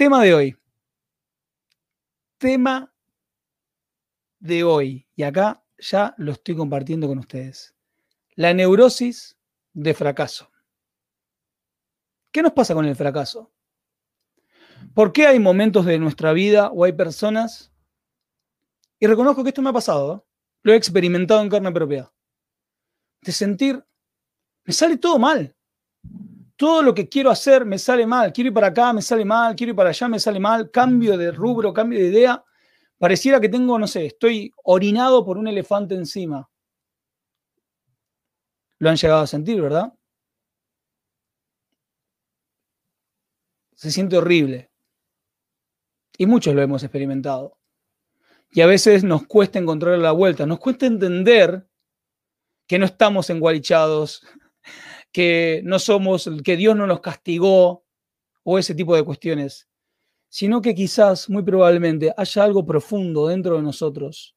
Tema de hoy. Tema de hoy. Y acá ya lo estoy compartiendo con ustedes. La neurosis de fracaso. ¿Qué nos pasa con el fracaso? ¿Por qué hay momentos de nuestra vida o hay personas? Y reconozco que esto me ha pasado, ¿eh? lo he experimentado en carne propia. De sentir, me sale todo mal todo lo que quiero hacer me sale mal, quiero ir para acá, me sale mal, quiero ir para allá, me sale mal, cambio de rubro, cambio de idea, pareciera que tengo, no sé, estoy orinado por un elefante encima. Lo han llegado a sentir, ¿verdad? Se siente horrible. Y muchos lo hemos experimentado. Y a veces nos cuesta encontrar la vuelta, nos cuesta entender que no estamos engualichados, que no somos, que Dios no nos castigó o ese tipo de cuestiones, sino que quizás, muy probablemente, haya algo profundo dentro de nosotros,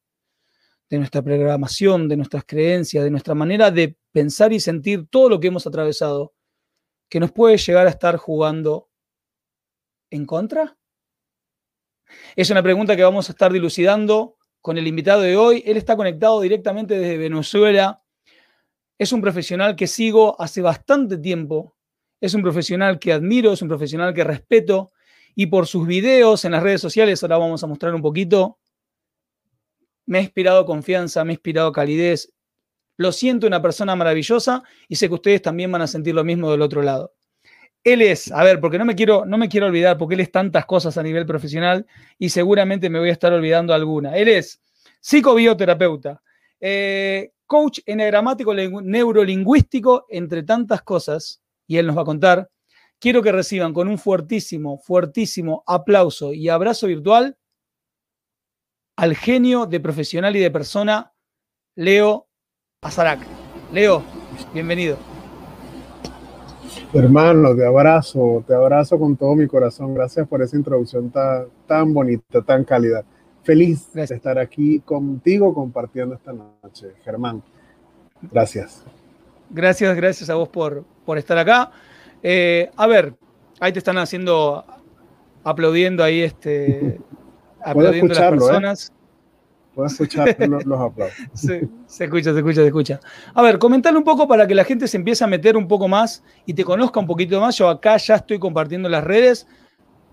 de nuestra programación, de nuestras creencias, de nuestra manera de pensar y sentir todo lo que hemos atravesado, que nos puede llegar a estar jugando en contra. Es una pregunta que vamos a estar dilucidando con el invitado de hoy. Él está conectado directamente desde Venezuela es un profesional que sigo hace bastante tiempo, es un profesional que admiro, es un profesional que respeto y por sus videos en las redes sociales, ahora vamos a mostrar un poquito, me ha inspirado confianza, me ha inspirado calidez. Lo siento, una persona maravillosa y sé que ustedes también van a sentir lo mismo del otro lado. Él es, a ver, porque no me quiero, no me quiero olvidar, porque él es tantas cosas a nivel profesional y seguramente me voy a estar olvidando alguna. Él es psicobioterapeuta, eh, coach enagramático neurolingüístico, entre tantas cosas, y él nos va a contar. Quiero que reciban con un fuertísimo, fuertísimo aplauso y abrazo virtual al genio de profesional y de persona, Leo Azarac. Leo, bienvenido. Hermano, te abrazo, te abrazo con todo mi corazón. Gracias por esa introducción tan, tan bonita, tan cálida feliz de estar aquí contigo compartiendo esta noche, Germán. Gracias. Gracias, gracias a vos por, por estar acá. Eh, a ver, ahí te están haciendo, aplaudiendo ahí, este, aplaudiendo las ¿eh? personas. Puedo escuchar los, los aplausos. se escucha, se escucha, se escucha. A ver, comentar un poco para que la gente se empiece a meter un poco más y te conozca un poquito más. Yo acá ya estoy compartiendo las redes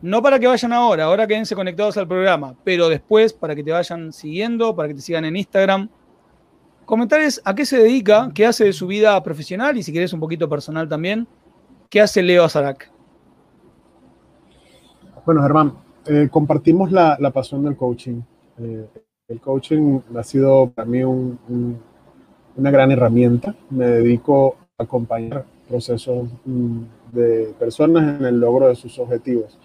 no para que vayan ahora, ahora quédense conectados al programa, pero después para que te vayan siguiendo, para que te sigan en Instagram. Comentarles a qué se dedica, qué hace de su vida profesional y si querés un poquito personal también, qué hace Leo Azarac. Bueno, Germán, eh, compartimos la, pasión del coaching. Eh, el coaching ha sido para mí una gran herramienta. Me dedico a acompañar procesos mm, de personas en el logro de sus objetivos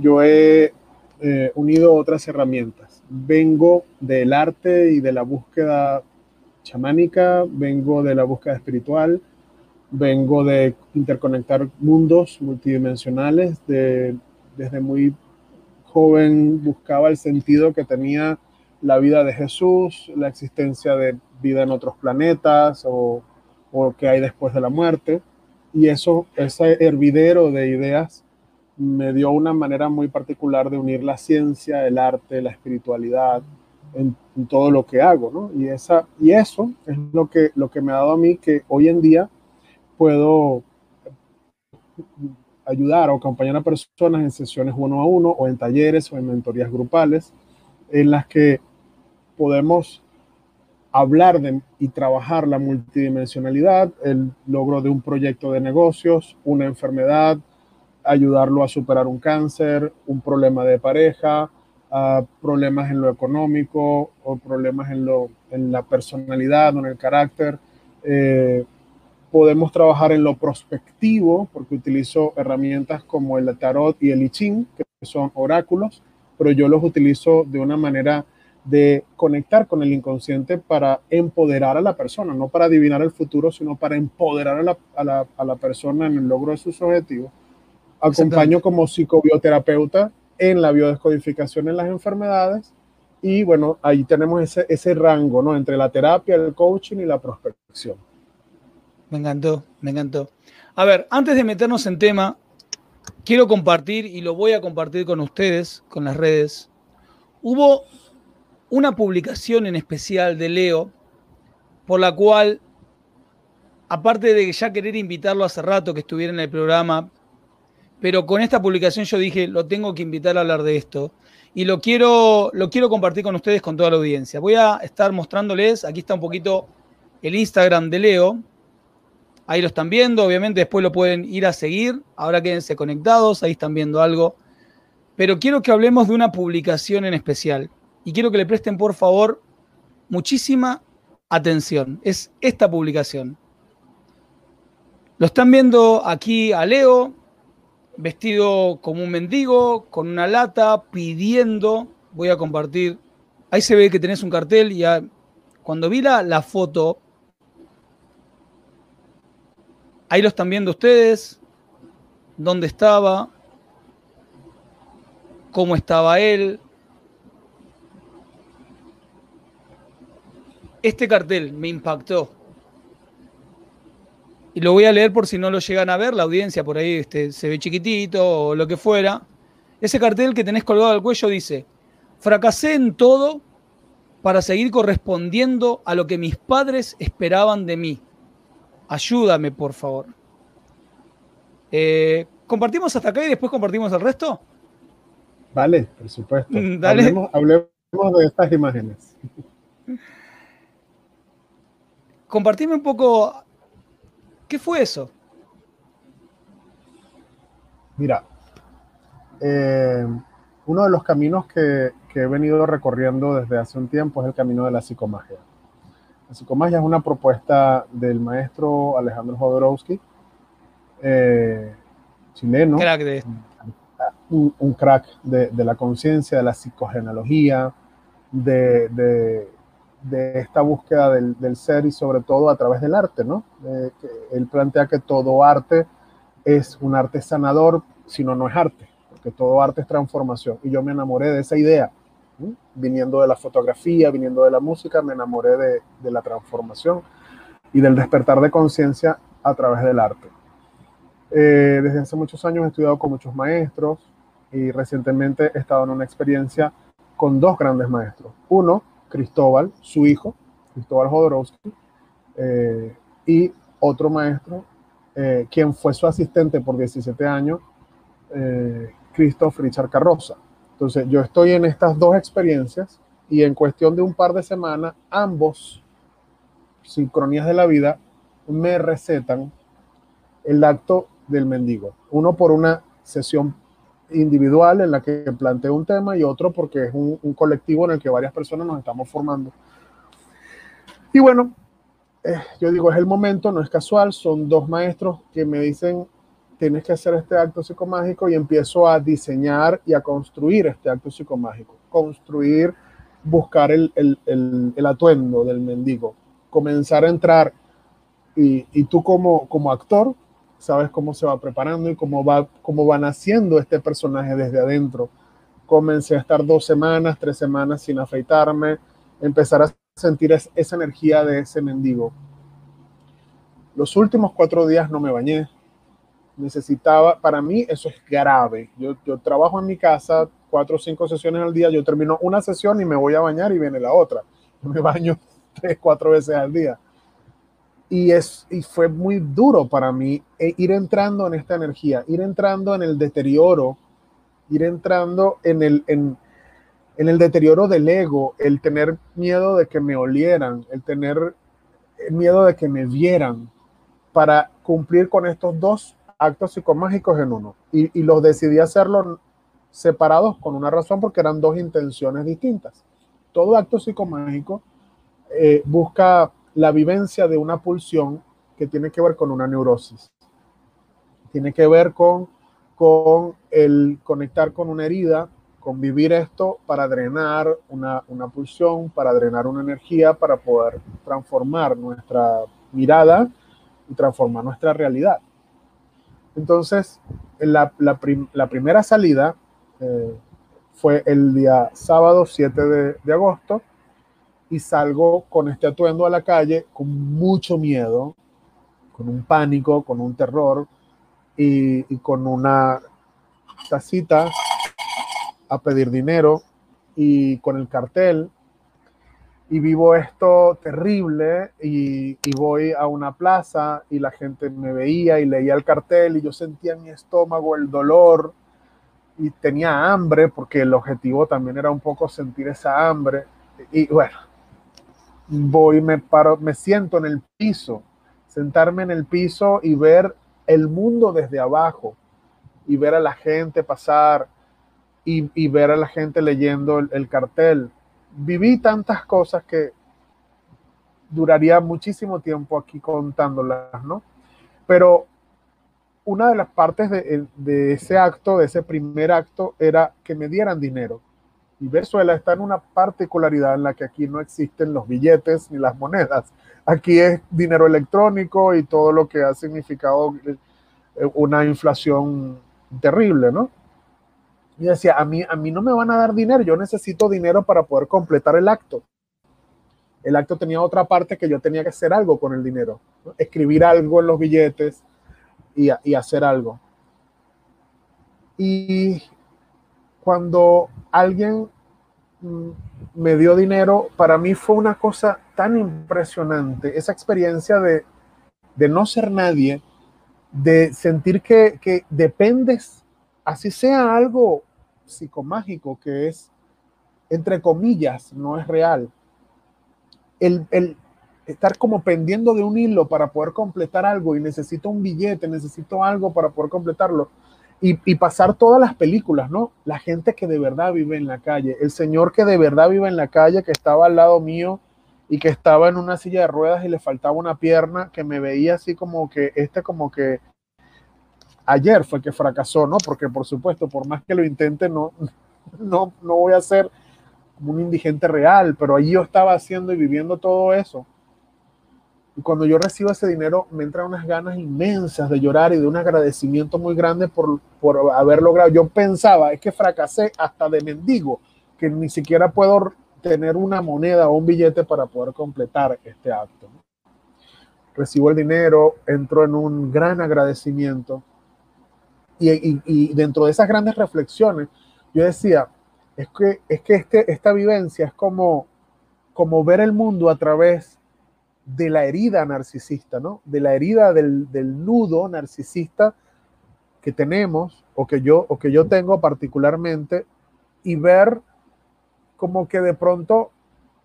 yo, he eh, unido otras herramientas. Vengo del arte y de la búsqueda chamánica, vengo de la búsqueda espiritual, vengo de interconectar mundos multidimensionales. desde muy joven buscaba el sentido que tenía la vida de Jesús, la existencia de vida en otros planetas o, o que hay después de la muerte. Y eso, ese hervidero de ideas me dio una manera muy particular de unir la ciencia, el arte, la espiritualidad en, todo lo que hago, ¿no? Y, esa, y eso es lo que, lo que me ha dado a mí que hoy en día puedo ayudar o acompañar a personas en sesiones uno a uno o en talleres o en mentorías grupales en las que podemos hablar de, y trabajar la multidimensionalidad, el logro de un proyecto de negocios, una enfermedad, ayudarlo a superar un cáncer, un problema de pareja, problemas en lo económico o problemas en, lo, en la personalidad o en el carácter. Eh, podemos trabajar en lo prospectivo porque utilizo herramientas como el tarot y el I que son oráculos, pero yo los utilizo de una manera de conectar con el inconsciente para empoderar a la persona, no para adivinar el futuro, sino para empoderar a la, a la, a la persona en el logro de sus objetivos. Acompaño como psicobioterapeuta en la biodescodificación en las enfermedades y bueno, ahí tenemos ese, ese rango, ¿no? Entre la terapia, el coaching y la prospección. Me encantó, me encantó. A ver, antes de meternos en tema, quiero compartir y lo voy a compartir con ustedes, con las redes. Hubo una publicación en especial de Leo, por la cual, aparte de ya querer invitarlo hace rato que estuviera en el programa, pero con esta publicación yo dije, lo tengo que invitar a hablar de esto. Y lo quiero, lo quiero compartir con ustedes, con toda la audiencia. Voy a estar mostrándoles, aquí está un poquito el Instagram de Leo. Ahí lo están viendo, obviamente después lo pueden ir a seguir. Ahora quédense conectados, ahí están viendo algo. Pero quiero que hablemos de una publicación en especial y quiero que le presten por favor muchísima atención. Es esta publicación. Lo están viendo aquí a Leo, vestido como un mendigo, con una lata, pidiendo. Voy a compartir. Ahí se ve que tenés un cartel y cuando vi la, la foto, ahí lo están viendo ustedes, dónde estaba, cómo estaba él, este cartel me impactó. Y lo voy a leer por si no lo llegan a ver, la audiencia por ahí este, se ve chiquitito o lo que fuera. Ese cartel que tenés colgado al cuello dice, fracasé en todo para seguir correspondiendo a lo que mis padres esperaban de mí. Ayúdame, por favor. Eh, ¿Compartimos hasta acá y después compartimos el resto? Vale, por supuesto. Hablemos, hablemos de estas imágenes compartime un poco, ¿qué fue eso? Mira, eh, uno de los caminos que, he venido recorriendo desde hace un tiempo es el camino de la psicomagia. La psicomagia es una propuesta del maestro Alejandro Jodorowsky, eh, chileno. Un, crack de, la conciencia, de la psicogenealogía, de, de esta búsqueda del, ser y sobre todo a través del arte, ¿no? él plantea que todo arte es un arte sanador, si no, no es arte, porque todo arte es transformación. Y yo me enamoré de esa idea, viniendo de la fotografía, viniendo de la música, me enamoré de, de la transformación y del despertar de conciencia a través del arte. Eh, desde hace muchos años he estudiado con muchos maestros y recientemente he estado en una experiencia con dos grandes maestros. Uno, Cristóbal, su hijo, Cristóbal Jodorowsky, eh, y otro maestro, eh, quien fue su asistente por 17 años, eh, Christoph Richard Carroza. Entonces, yo estoy en estas dos experiencias y en cuestión de un par de semanas, ambos, sincronías de la vida, me recetan el acto del mendigo. Uno por una sesión individual en la que planteo un tema y otro porque es un, colectivo en el que varias personas nos estamos formando. Y bueno, eh, yo digo, es el momento, no es casual, son dos maestros que me dicen, tienes que hacer este acto psicomágico y empiezo a diseñar y a construir este acto psicomágico, construir, buscar el, el, atuendo del mendigo, comenzar a entrar. Y, y tú como, como actor sabes cómo se va preparando y cómo va, cómo va naciendo este personaje desde adentro. Comencé a estar dos semanas, tres semanas sin afeitarme, empezar a sentir esa energía de ese mendigo. Los últimos cuatro días no me bañé. Necesitaba, para mí eso es grave. Yo, yo trabajo en mi casa cuatro o cinco sesiones al día, yo termino una sesión y me voy a bañar y viene la otra. Me baño tres, cuatro veces al día y, es, y fue muy duro para mí eh, ir entrando en esta energía, ir entrando en el deterioro, ir entrando en el, en, en el deterioro del ego, el tener miedo de que me olieran, el tener miedo de que me vieran, para cumplir con estos dos actos psicomágicos en uno. Y, y los decidí hacerlo separados con una razón porque eran dos intenciones distintas. Todo acto psicomágico eh, busca la vivencia de una pulsión que tiene que ver con una neurosis. Tiene que ver con, con el conectar con una herida, con vivir esto para drenar una, una pulsión, para drenar una energía, para poder transformar nuestra mirada y transformar nuestra realidad. Entonces, la, la, primera salida eh, fue el día sábado 7 de, de, agosto y salgo con este atuendo a la calle con mucho miedo, con un pánico, con un terror y, y con una tacita a pedir dinero y con el cartel. Y vivo esto terrible y, voy a una plaza y la gente me veía y leía el cartel y yo sentía en mi estómago el dolor y tenía hambre porque el objetivo también era un poco sentir esa hambre. Y bueno, voy, me paro, me siento en el piso, sentarme en el piso y ver el mundo desde abajo y ver a la gente pasar y, ver a la gente leyendo el cartel viví tantas cosas que duraría muchísimo tiempo aquí contándolas, ¿no? Pero una de las partes de, ese acto, de ese primer acto, era que me dieran dinero. Y Venezuela está en una particularidad en la que aquí no existen los billetes ni las monedas. Aquí es dinero electrónico y todo lo que ha significado eh, una inflación terrible, ¿no? Y decía, a mí, a mí no me van a dar dinero, yo necesito dinero para poder completar el acto. El acto tenía otra parte que yo tenía que hacer algo con el dinero, escribir algo en los billetes y, y hacer algo. Y cuando alguien mm, me dio dinero, para mí fue una cosa tan impresionante, esa experiencia de, de no ser nadie, de sentir que, que dependes, así sea algo psicomágico que es, entre comillas, no es real. El, estar como pendiendo de un hilo para poder completar algo y necesito un billete, necesito algo para poder completarlo. Y, pasar todas las películas, ¿no? La gente que de verdad vive en la calle, el señor que de verdad vive en la calle, que estaba al lado mío y que estaba en una silla de ruedas y le faltaba una pierna, que me veía así como que, este como que ayer fue que fracasó, ¿no? Porque por supuesto, por más que lo intente, no, no, no voy a ser como un indigente real, pero allí yo estaba haciendo y viviendo todo eso. Y cuando yo recibo ese dinero, me entran unas ganas inmensas de llorar y de un agradecimiento muy grande por, por haber logrado. Yo pensaba, es que fracasé hasta de mendigo, que ni siquiera puedo tener una moneda o un billete para poder completar este acto. Recibo el dinero, entro en un gran agradecimiento y, dentro de esas grandes reflexiones, yo decía, es que, es que este, esta vivencia es como, como ver el mundo a través de la herida narcisista, ¿no? De la herida del, del, nudo narcisista que tenemos o que, yo, o que yo tengo particularmente y ver como que de pronto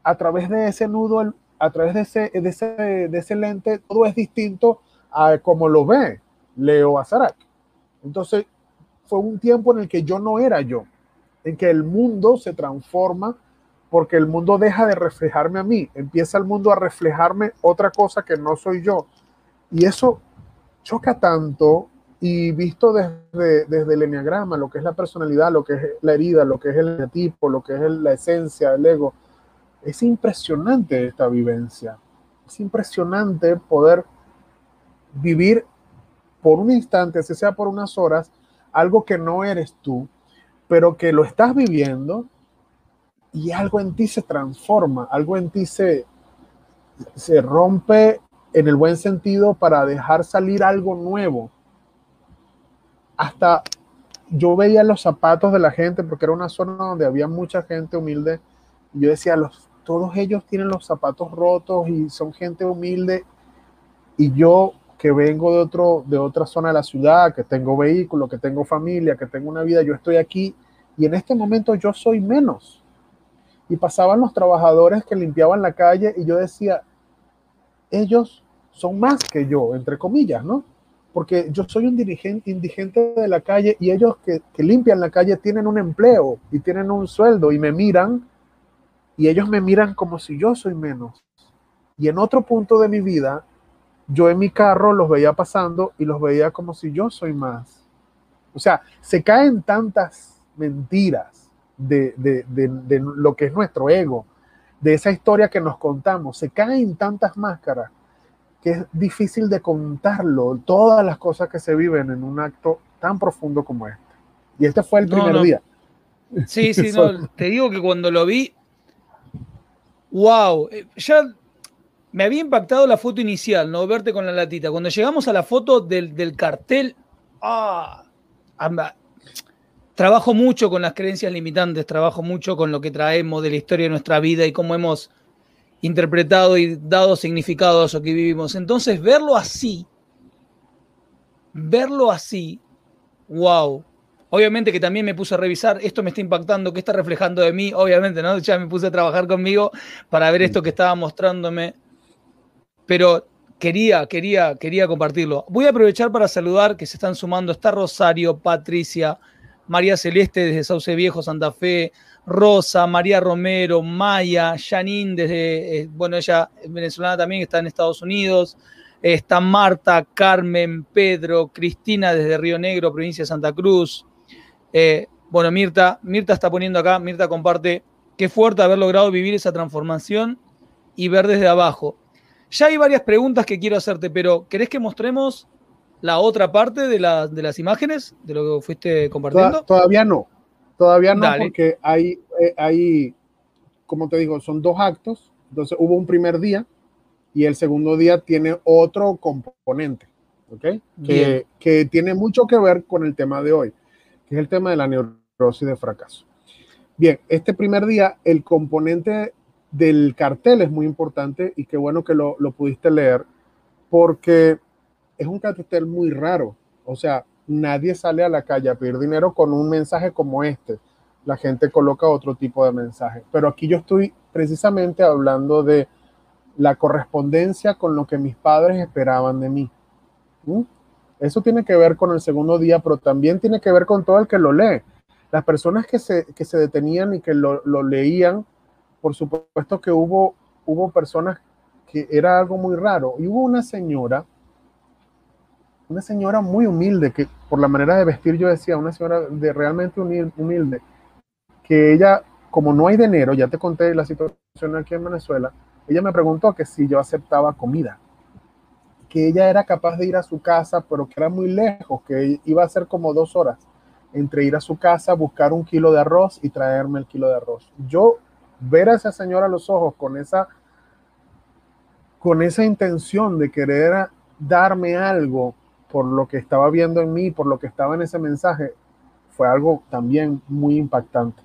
a través de ese nudo, a través de ese, de ese, de ese lente, todo es distinto a como lo ve Leo Azarak. Entonces, fue un tiempo en el que yo no era yo, en que el mundo se transforma porque el mundo deja de reflejarme a mí, empieza el mundo a reflejarme otra cosa que no soy yo. Y eso choca tanto y visto desde, desde el enneagrama, lo que es la personalidad, lo que es la herida, lo que es el tipo, lo que es la esencia, el ego, es impresionante esta vivencia. Es impresionante poder vivir por un instante, si sea por unas horas, algo que no eres tú, pero que lo estás viviendo y algo en ti se transforma, algo en ti se, se rompe en el buen sentido para dejar salir algo nuevo. Hasta yo veía los zapatos de la gente, porque era una zona donde había mucha gente humilde, y yo decía, los, todos ellos tienen los zapatos rotos y son gente humilde, y yo que vengo de, otro, de otra zona de la ciudad, que tengo vehículo, que tengo familia, que tengo una vida, yo estoy aquí y en este momento yo soy menos. Y pasaban los trabajadores que limpiaban la calle y yo decía, ellos son más que yo, entre comillas, ¿no? Porque yo soy un dirigente indigente de la calle y ellos que, que limpian la calle tienen un empleo y tienen un sueldo y me miran y ellos me miran como si yo soy menos. Y en otro punto de mi vida, yo en mi carro los veía pasando y los veía como si yo soy más. O sea, se caen tantas mentiras de, lo que es nuestro ego, de esa historia que nos contamos, se caen tantas máscaras que es difícil de contarlo, todas las cosas que se viven en un acto tan profundo como este. Y este fue el primer día. Sí, sí, no, te digo que cuando lo vi, wow, eh, ya me había impactado la foto inicial, ¿no? Verte con la latita. Cuando llegamos a la foto del, cartel, ah, trabajo mucho con las creencias limitantes, trabajo mucho con lo que traemos de la historia de nuestra vida y cómo hemos interpretado y dado significado a eso que vivimos. Entonces, verlo así, verlo así, wow, Obviamente que también me puse a revisar, esto me está impactando, qué está reflejando de mí, obviamente, ¿no? Ya me puse a trabajar conmigo para ver esto que estaba mostrándome, pero quería, quería, quería compartirlo. Voy a aprovechar para saludar que se están sumando, está Rosario, Patricia, María Celeste desde Sauce Viejo, Santa Fe, Rosa, María Romero, Maya, Janine desde, eh, bueno, ella es venezolana también, está en Estados Unidos, está Marta, Carmen, Pedro, Cristina desde Río Negro, provincia de Santa Cruz, eh, bueno, Mirta, Mirta está poniendo acá, Mirta comparte, qué fuerte haber logrado vivir esa transformación y ver desde abajo. Ya hay varias preguntas que quiero hacerte, pero ¿querés que mostremos la otra parte de, de las imágenes, de lo que fuiste compartiendo? Todavía no, todavía no, porque hay, eh, hay, como te digo, son dos actos. Entonces hubo un primer día y el segundo día tiene otro componente, ¿ok? Que, que tiene mucho que ver con el tema de hoy que es el tema de la neurosis de fracaso. Bien, este primer día, el componente del cartel es muy importante y qué bueno que lo, lo pudiste leer, porque es un cartel muy raro. O sea, nadie sale a la calle a pedir dinero con un mensaje como este. La gente coloca otro tipo de mensaje. Pero aquí yo estoy precisamente hablando de la correspondencia con lo que mis padres esperaban de mí. ¿Mm? Eso tiene que ver con el segundo día, pero también tiene que ver con todo el que lo lee. Las personas que se, que se detenían y que lo, lo, leían, por supuesto que hubo, hubo personas que era algo muy raro. Y hubo una señora, una señora muy humilde, que por la manera de vestir yo decía, una señora de realmente humilde, que ella, como no hay dinero, ya te conté la situación aquí en Venezuela, ella me preguntó que si yo aceptaba comida que ella era capaz de ir a su casa, pero que era muy lejos, que iba a ser como dos horas entre ir a su casa, buscar un kilo de arroz y traerme el kilo de arroz. Yo ver a esa señora a los ojos con esa, con esa intención de querer darme algo por lo que estaba viendo en mí, por lo que estaba en ese mensaje, fue algo también muy impactante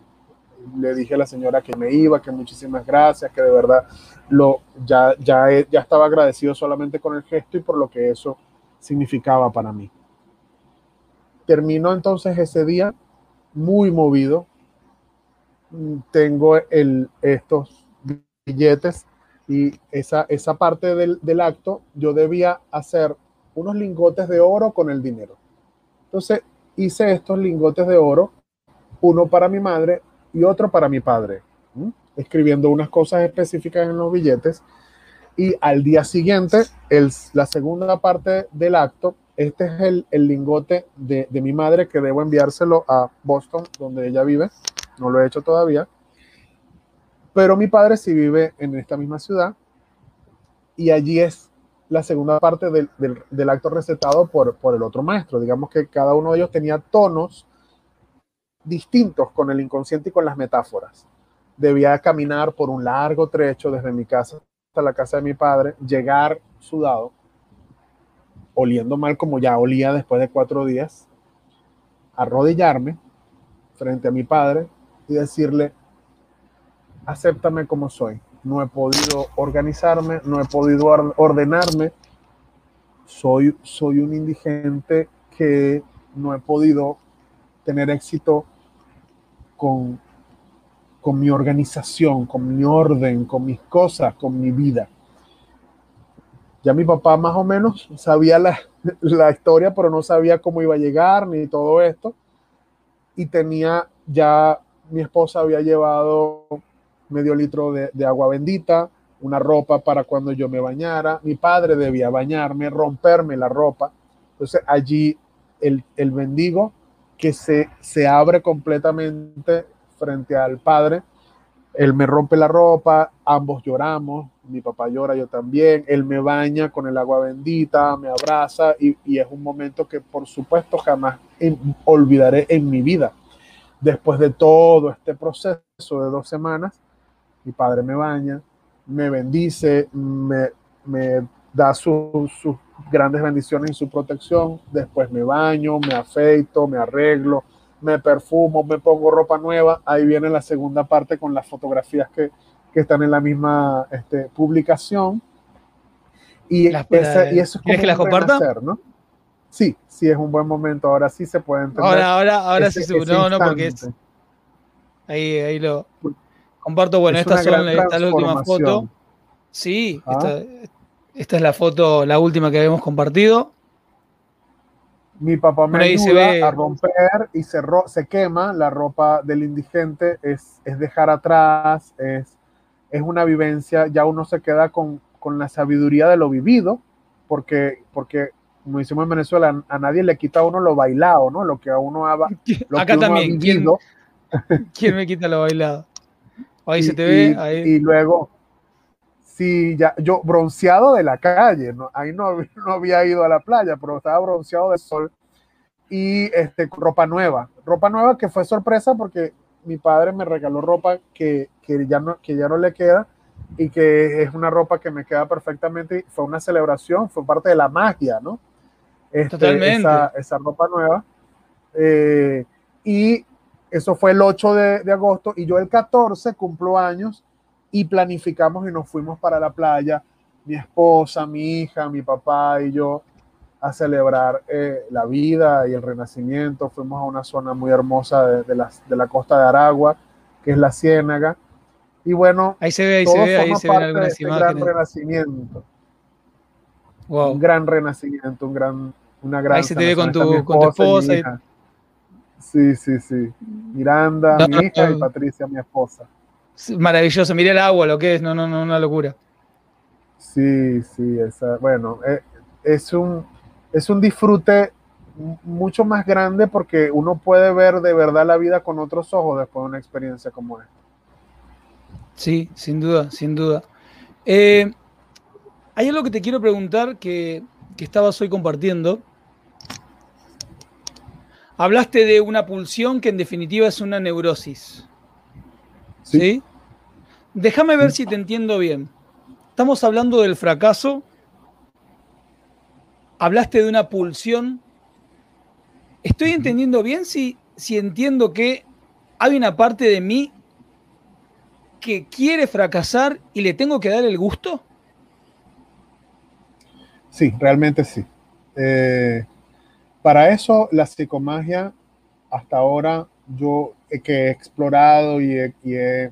le dije a la señora que me iba, que muchísimas gracias, que de verdad lo, ya, ya, ya estaba agradecido solamente con el gesto y por lo que eso significaba para mí. Terminó entonces ese día muy movido. Tengo el, estos billetes y esa, esa parte del, del acto yo debía hacer unos lingotes de oro con el dinero. Entonces hice estos lingotes de oro, uno para mi madre, y otro para mi padre, escribiendo unas cosas específicas en los billetes. Y al día siguiente, el, la segunda parte del acto, este es el, el lingote de, de, mi madre que debo enviárselo a Boston, donde ella vive. No lo he hecho todavía. Pero mi padre sí vive en esta misma ciudad. Y allí es la segunda parte del, del, acto recetado por, por el otro maestro. Digamos que cada uno de ellos tenía tonos distintos con el inconsciente y con las metáforas. Debía caminar por un largo trecho desde mi casa hasta la casa de mi padre, llegar sudado, oliendo mal como ya olía después de cuatro días, arrodillarme frente a mi padre y decirle, acéptame como soy. No he podido organizarme, no he podido ordenarme. Soy, soy un indigente que no he podido tener éxito con, con mi organización, con mi orden, con mis cosas, con mi vida. Ya mi papá más o menos sabía la, la historia, pero no sabía cómo iba a llegar ni todo esto. Y tenía ya, mi esposa había llevado medio litro de, agua bendita, una ropa para cuando yo me bañara. Mi padre debía bañarme, romperme la ropa. Entonces allí el, el bendigo que se, se abre completamente frente al padre. Él me rompe la ropa, ambos lloramos, mi papá llora, yo también, él me baña con el agua bendita, me abraza y, y es un momento que por supuesto jamás olvidaré en mi vida. Después de todo este proceso de dos semanas, mi padre me baña, me bendice, me, me da sus grandes bendiciones y su protección. Después me baño, me afeito, me arreglo, me perfumo, me pongo ropa nueva. Ahí viene la segunda parte con las fotografías que, que están en la misma este, publicación. Y, y eso es como que las comparta? ¿no? Sí, sí es un buen momento. Ahora sí se puede entender. Ahora, ahora, ahora sí No, no, porque es. Ahí, ahí lo comparto. Bueno, estas son las últimas fotos. Sí, esta, esta, es la foto, la última que habíamos compartido. Mi papá me ayuda a romper y se, se quema la ropa del indigente, es, es dejar atrás, es, es una vivencia, ya uno se queda con, con la sabiduría de lo vivido, porque, porque como decimos en Venezuela, a nadie le quita a uno lo bailado, ¿no? Lo que a uno ha, lo Acá también, ¿Quién, ¿Quién, me quita lo bailado? Ahí se te ve. Ahí. Y luego, sí, ya, yo bronceado de la calle, ¿no? ahí no, no había ido a la playa, pero estaba bronceado del sol y este, ropa nueva. Ropa nueva que fue sorpresa porque mi padre me regaló ropa que, que, ya no, que ya no le queda y que es una ropa que me queda perfectamente. Fue una celebración, fue parte de la magia, ¿no? Este, Totalmente. Esa, esa, ropa nueva. Eh, y eso fue el 8 de, de, agosto y yo el 14 cumplo años y planificamos y nos fuimos para la playa, mi esposa, mi hija, mi papá y yo a celebrar eh, la vida y el renacimiento. Fuimos a una zona muy hermosa de, de, la, de la costa de Aragua, que es la Ciénaga. Y bueno, ahí se ve, ahí se ve, ahí se ven algunas este gran renacimiento. Wow. Un gran renacimiento, un gran, una gran. Ahí se te ve con tu, con tu esposa. Sí, sí, sí. Miranda, no, mi hija no, no. y Patricia, mi esposa. Maravilloso, mire el agua, lo que es, no, no, no, una locura. Sí, sí, esa, bueno, es, eh, es, un, es un disfrute mucho más grande porque uno puede ver de verdad la vida con otros ojos después de una experiencia como esta. Sí, sin duda, sin duda. Eh, hay algo que te quiero preguntar que, que estabas hoy compartiendo. Hablaste de una pulsión que en definitiva es una neurosis. ¿Sí? ¿Sí? Déjame ver si te entiendo bien. Estamos hablando del fracaso. Hablaste de una pulsión. ¿Estoy entendiendo bien si, si entiendo que hay una parte de mí que quiere fracasar y le tengo que dar el gusto? Sí, realmente sí. Eh, para eso la psicomagia, hasta ahora yo que he explorado y he, y he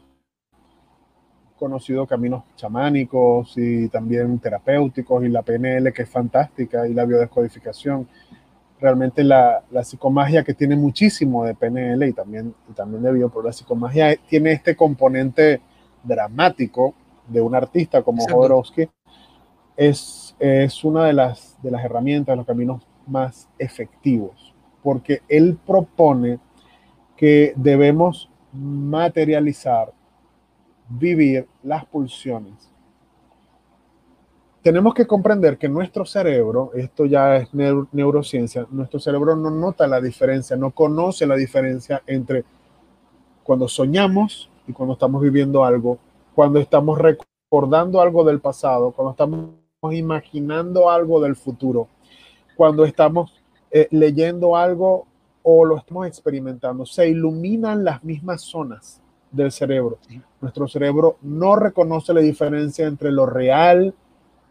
conocido caminos chamánicos y también terapéuticos y la PNL que es fantástica y la biodescodificación. Realmente la, la psicomagia que tiene muchísimo de PNL y también, y también de bio, pero la psicomagia tiene este componente dramático de un artista como Jodorowsky, es, es una de las, de las herramientas, los caminos más efectivos, porque él propone que debemos materializar vivir las pulsiones. Tenemos que comprender que nuestro cerebro, esto ya es neuro, neurociencia, nuestro cerebro no nota la diferencia, no conoce la diferencia entre cuando soñamos y cuando estamos viviendo algo, cuando estamos recordando algo del pasado, cuando estamos imaginando algo del futuro, cuando estamos eh, leyendo algo o lo estamos experimentando. Se iluminan las mismas zonas del cerebro. Nuestro cerebro no reconoce la diferencia entre lo real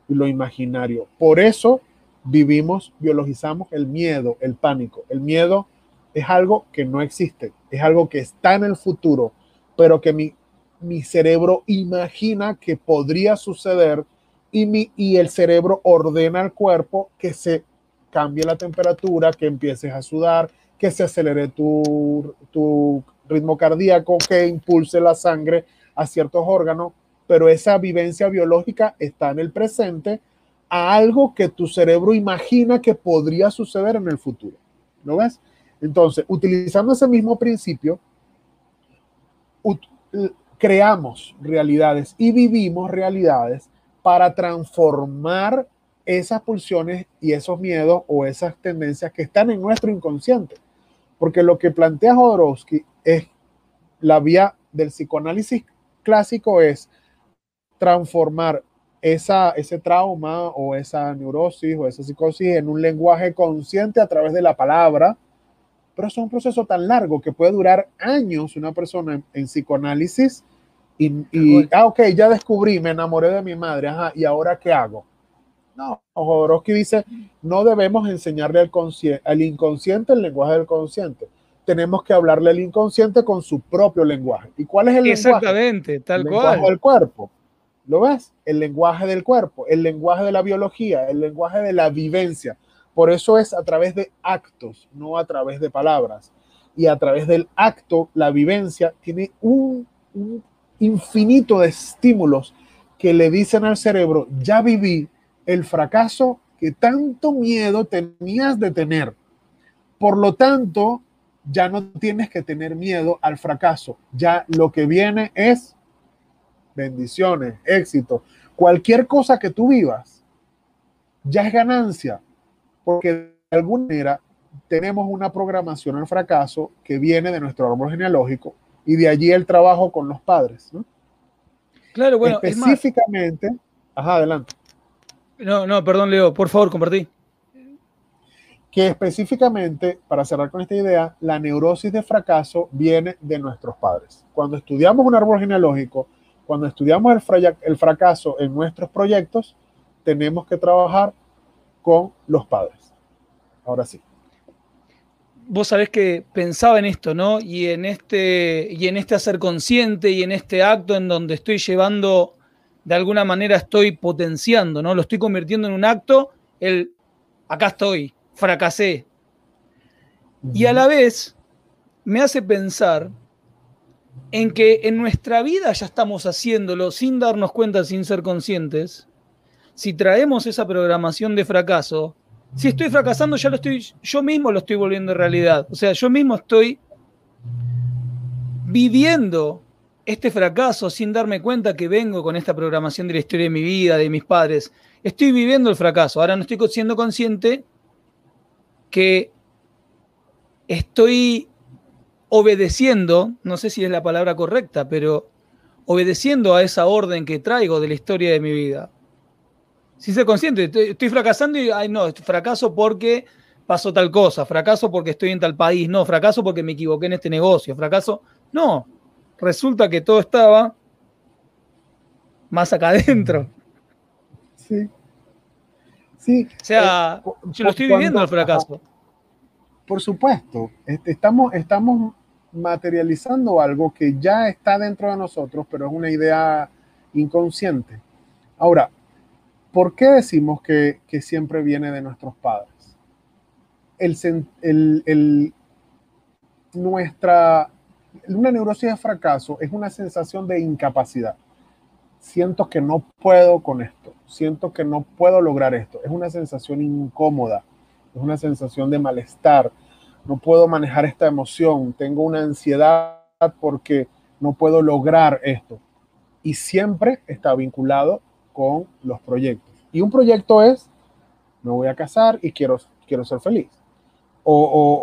y lo imaginario. Por eso vivimos, biologizamos el miedo, el pánico. El miedo es algo que no existe, es algo que está en el futuro, pero que mi, mi cerebro imagina que podría suceder y, mi, y el cerebro ordena al cuerpo que se cambie la temperatura, que empieces a sudar, que se acelere tu, ritmo cardíaco que impulse la sangre a ciertos órganos, pero esa vivencia biológica está en el presente a algo que tu cerebro imagina que podría suceder en el futuro. ¿No ves? Entonces, utilizando ese mismo principio, creamos realidades y vivimos realidades para transformar esas pulsiones y esos miedos o esas tendencias que están en nuestro inconsciente. Porque lo que plantea Jodorowsky es la vía del psicoanálisis clásico es transformar esa, ese trauma o esa neurosis o esa psicosis en un lenguaje consciente a través de la palabra, pero es un proceso tan largo que puede durar años una persona en, psicoanálisis y, y, ah, ok, ya descubrí, me enamoré de mi madre, ajá, ¿y ahora qué hago? No, Jodorowsky dice, no debemos enseñarle al, al inconsciente el lenguaje del consciente. Tenemos que hablarle al inconsciente con su propio lenguaje. ¿Y cuál es el lenguaje? Exactamente, tal el cual. Lenguaje del cuerpo. ¿Lo ves? El lenguaje del cuerpo, el lenguaje de la biología, el lenguaje de la vivencia. Por eso es a través de actos, no a través de palabras. Y a través del acto, la vivencia tiene un, un infinito de estímulos que le dicen al cerebro, ya viví, el fracaso que tanto miedo tenías de tener. Por lo tanto, ya no tienes que tener miedo al fracaso. Ya lo que viene es bendiciones, éxito. Cualquier cosa que tú vivas, ya es ganancia, porque de alguna manera tenemos una programación al fracaso que viene de nuestro árbol genealógico y de allí el trabajo con los padres. Claro, bueno, específicamente, ajá, adelante. No, no, perdón, Leo, por favor, compartí. Que específicamente, para cerrar con esta idea, la neurosis de fracaso viene de nuestros padres. Cuando estudiamos un árbol genealógico, cuando estudiamos el, el fracaso en nuestros proyectos, tenemos que trabajar con los padres. Ahora sí. Vos sabés que pensaba en esto, ¿no? Y en este, y en este hacer consciente y en este acto en donde estoy llevando de alguna manera estoy potenciando, ¿no? Lo estoy convirtiendo en un acto, el acá estoy, fracasé. Y a la vez me hace pensar en que en nuestra vida ya estamos haciéndolo sin darnos cuenta, sin ser conscientes. Si traemos esa programación de fracaso, si estoy fracasando, ya lo estoy, yo mismo lo estoy volviendo realidad. O sea, yo mismo estoy viviendo este fracaso sin darme cuenta que vengo con esta programación de la historia de mi vida, de mis padres. Estoy viviendo el fracaso. Ahora no estoy siendo consciente que estoy obedeciendo, no sé si es la palabra correcta, pero obedeciendo a esa orden que traigo de la historia de mi vida. Sin ser consciente, estoy, fracasando y, ay no, fracaso porque pasó tal cosa, fracaso porque estoy en tal país, no, fracaso porque me equivoqué en este negocio, fracaso, no, resulta que todo estaba más acá adentro. Sí. Sí. O sea, eh, yo lo estoy viviendo el fracaso. Por supuesto, este, estamos, estamos materializando algo que ya está dentro de nosotros, pero es una idea inconsciente. Ahora, ¿por qué decimos que, siempre viene de nuestros padres? El, el, el, nuestra, una neurosis de fracaso es una sensación de incapacidad. Siento que no puedo con esto, siento que no puedo lograr esto. Es una sensación incómoda, es una sensación de malestar. No puedo manejar esta emoción, tengo una ansiedad porque no puedo lograr esto. Y siempre está vinculado con los proyectos. Y un proyecto es, me voy a casar y quiero, quiero ser feliz. O,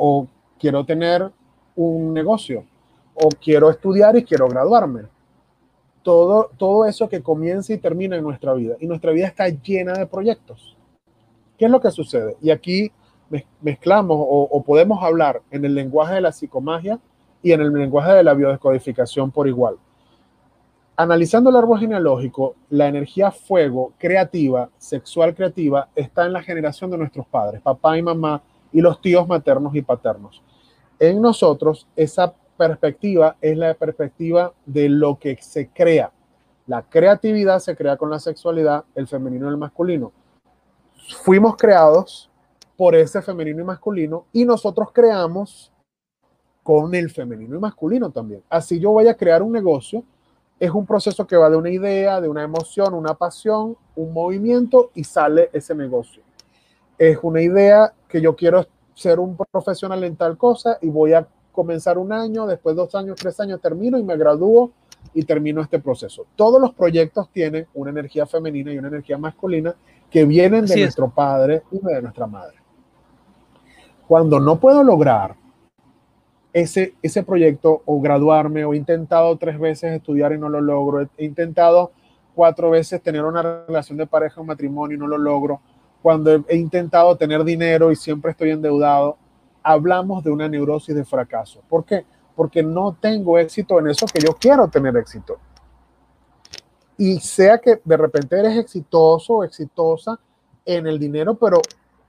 o quiero tener un negocio o quiero estudiar y quiero graduarme. Todo, todo eso que comienza y termina en nuestra vida. Y nuestra vida está llena de proyectos. ¿Qué es lo que sucede? Y aquí mezclamos o, podemos hablar en el lenguaje de la psicomagia y en el lenguaje de la biodescodificación por igual. Analizando el árbol genealógico, la energía fuego creativa, sexual creativa, está en la generación de nuestros padres, papá y mamá, y los tíos maternos y paternos. En nosotros, esa perspectiva es la perspectiva de lo que se crea. La creatividad se crea con la sexualidad, el femenino y el masculino. Fuimos creados por ese femenino y masculino y nosotros creamos con el femenino y masculino también. Así yo voy a crear un negocio, es un proceso que va de una idea, de una emoción, una pasión, un movimiento y sale ese negocio. Es una idea que yo quiero ser un profesional en tal cosa y voy a comenzar un año, después dos años, tres años, termino y me gradúo y termino este proceso. Todos los proyectos tienen una energía femenina y una energía masculina que vienen de nuestro padre y de nuestra madre. Cuando no puedo lograr ese, ese proyecto o graduarme o he intentado tres veces estudiar y no lo logro, he intentado cuatro veces tener una relación de pareja o matrimonio y no lo logro, cuando he intentado tener dinero y siempre estoy endeudado, hablamos de una neurosis de fracaso. ¿Por qué? Porque no tengo éxito en eso que yo quiero tener éxito. Y sea que de repente eres exitoso o exitosa en el dinero, pero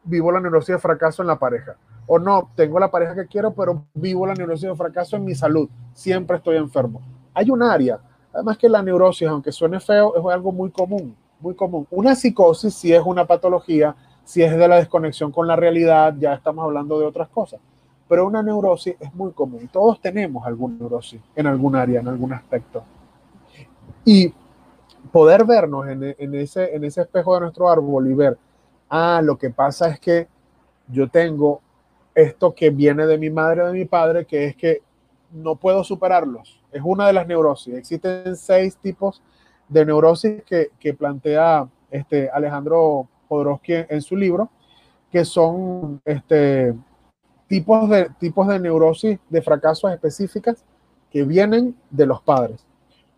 vivo la neurosis de fracaso en la pareja. O no, tengo la pareja que quiero, pero vivo la neurosis de fracaso en mi salud. Siempre estoy enfermo. Hay un área, además que la neurosis, aunque suene feo, es algo muy común, muy común. Una psicosis si es una patología si es de la desconexión con la realidad, ya estamos hablando de otras cosas. Pero una neurosis es muy común. Todos tenemos alguna neurosis en algún área, en algún aspecto. Y poder vernos en, ese, en ese espejo de nuestro árbol y ver, ah, lo que pasa es que yo tengo esto que viene de mi madre o de mi padre, que es que no puedo superarlos. Es una de las neurosis. Existen seis tipos de neurosis que, que plantea este Alejandro Jodorowsky en su libro, que son este, tipos, de, tipos de neurosis de fracasos específicas que vienen de los padres.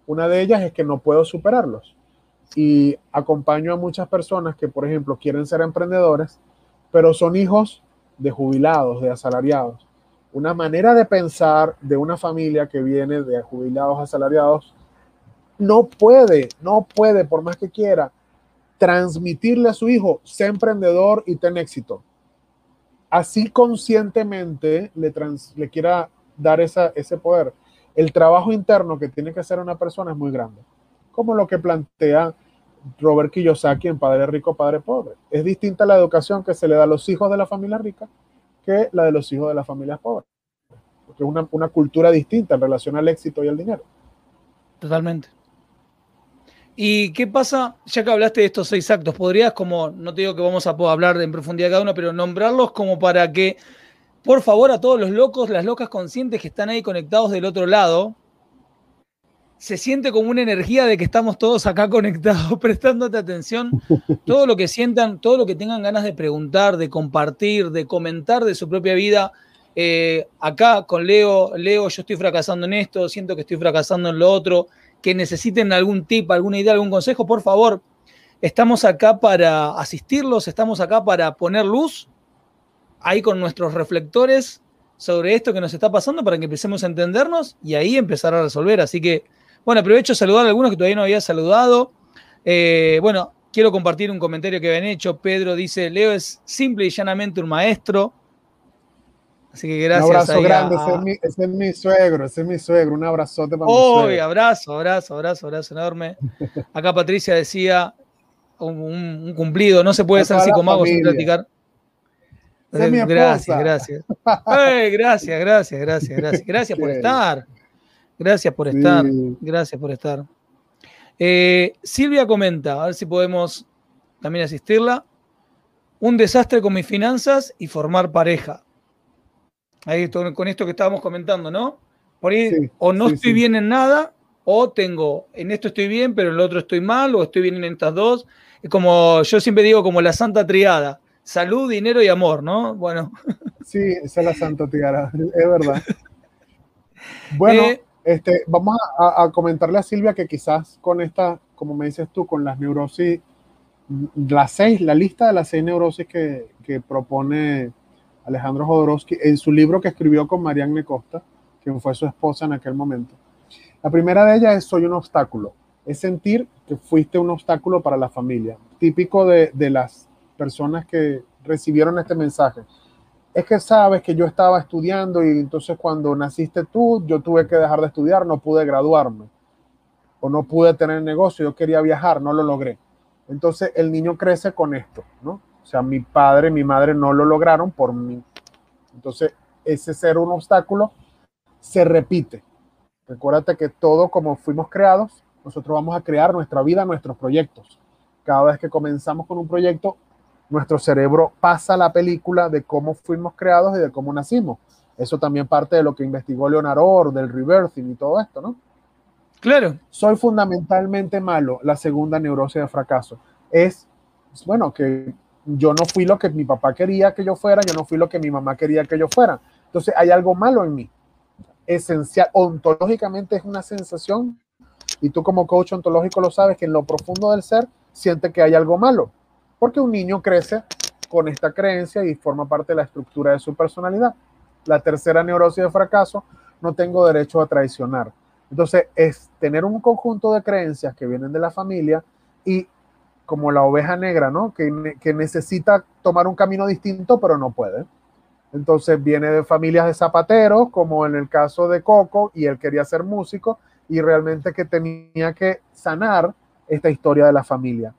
Una de ellas es que no puedo superarlos. Y acompaño a muchas personas que, por ejemplo, quieren ser emprendedores, pero son hijos de jubilados, de asalariados. Una manera de pensar de una familia que viene de jubilados asalariados no puede, no puede, por más que quiera, transmitirle a su hijo, sé emprendedor y ten éxito. Así conscientemente le, quiera dar ese poder. El trabajo interno que tiene que hacer una persona es muy grande, como lo que plantea Robert Kiyosaki en Padre Rico, Padre Pobre. Es distinta la educación que se le da a los hijos de la familia rica que la de los hijos de las familias pobres. Porque es una, una cultura distinta en relación al éxito y al dinero. Totalmente. ¿Y qué pasa, ya que hablaste de estos seis actos, podrías como, no te digo que vamos a hablar en profundidad cada uno, pero nombrarlos como para que, por favor, a todos los locos, las locas conscientes que están ahí conectados del otro lado, se siente como una energía de que estamos todos acá conectados, prestándote atención, todo lo que sientan, todo lo que tengan ganas de preguntar, de compartir, de comentar de su propia vida. Eh, acá con Leo, Leo, yo estoy fracasando en esto, siento que estoy fracasando en lo otro que necesiten algún tip, alguna idea, algún consejo, por favor, estamos acá para asistirlos, estamos acá para poner luz ahí con nuestros reflectores sobre esto que nos está pasando para que empecemos a entendernos y ahí empezar a resolver. Así que, bueno, aprovecho a saludar a algunos que todavía no había saludado. Eh, bueno, quiero compartir un comentario que habían hecho. Pedro dice, Leo es simple y llanamente un maestro. Así que gracias. Un abrazo grande, ese, es mi, suegro, ese es mi suegro, un abrazote para oh, mi abrazo, abrazo, abrazo, abrazo enorme. Acá Patricia decía un, cumplido, no se puede ser psicomago sin platicar. Gracias, gracias. gracias, gracias, gracias, gracias. Gracias por estar. Gracias por estar. Gracias por estar. Eh, Silvia comenta, a ver si podemos también asistirla. Un desastre con mis finanzas y formar pareja. Ahí con esto que estábamos comentando, ¿no? Por ahí, o no estoy bien en nada, o tengo, en esto estoy bien, pero en lo otro estoy mal, o estoy bien en estas dos. Es como, yo siempre digo, como la santa triada, salud, dinero y amor, ¿no? Bueno. Sí, esa es la santa triada, es verdad. Bueno, eh, este, vamos a, comentarle a Silvia que quizás con esta, como me dices tú, con las neurosis, las seis, la lista de las seis neurosis que, que propone Alejandro Jodorowsky, en su libro que escribió con Marianne Costa, quien fue su esposa en aquel momento. La primera de ellas es Soy un obstáculo. Es sentir que fuiste un obstáculo para la familia. Típico de, de las personas que recibieron este mensaje. Es que sabes que yo estaba estudiando y entonces cuando naciste tú, yo tuve que dejar de estudiar, no pude graduarme o no pude tener negocio, yo quería viajar, no lo logré. Entonces el niño crece con esto, ¿no? O sea, mi padre, mi madre no lo lograron por mí. Entonces, ese ser un obstáculo se repite. Recuérdate que todo como fuimos creados, nosotros vamos a crear nuestra vida, nuestros proyectos. Cada vez que comenzamos con un proyecto, nuestro cerebro pasa la película de cómo fuimos creados y de cómo nacimos. Eso también parte de lo que investigó Leonardo Orr, del rebirthing y todo esto, ¿no? Claro. Soy fundamentalmente malo, la segunda neurosis de fracaso. Es, bueno, que yo no fui lo que mi papá quería que yo fuera, yo no fui lo que mi mamá quería que yo fuera. Entonces hay algo malo en mí. Esencial, ontológicamente es una sensación, y tú como coach ontológico lo sabes, que en lo profundo del ser siente que hay algo malo, porque un niño crece con esta creencia y forma parte de la estructura de su personalidad. La tercera neurosis de fracaso, no tengo derecho a traicionar. Entonces, es tener un conjunto de creencias que vienen de la familia y como la oveja negra, ¿no? Que, que necesita tomar un camino distinto, pero no puede. Entonces viene de familias de zapateros, como en el caso de Coco, y él quería ser músico, y realmente que tenía que sanar esta historia de la familia.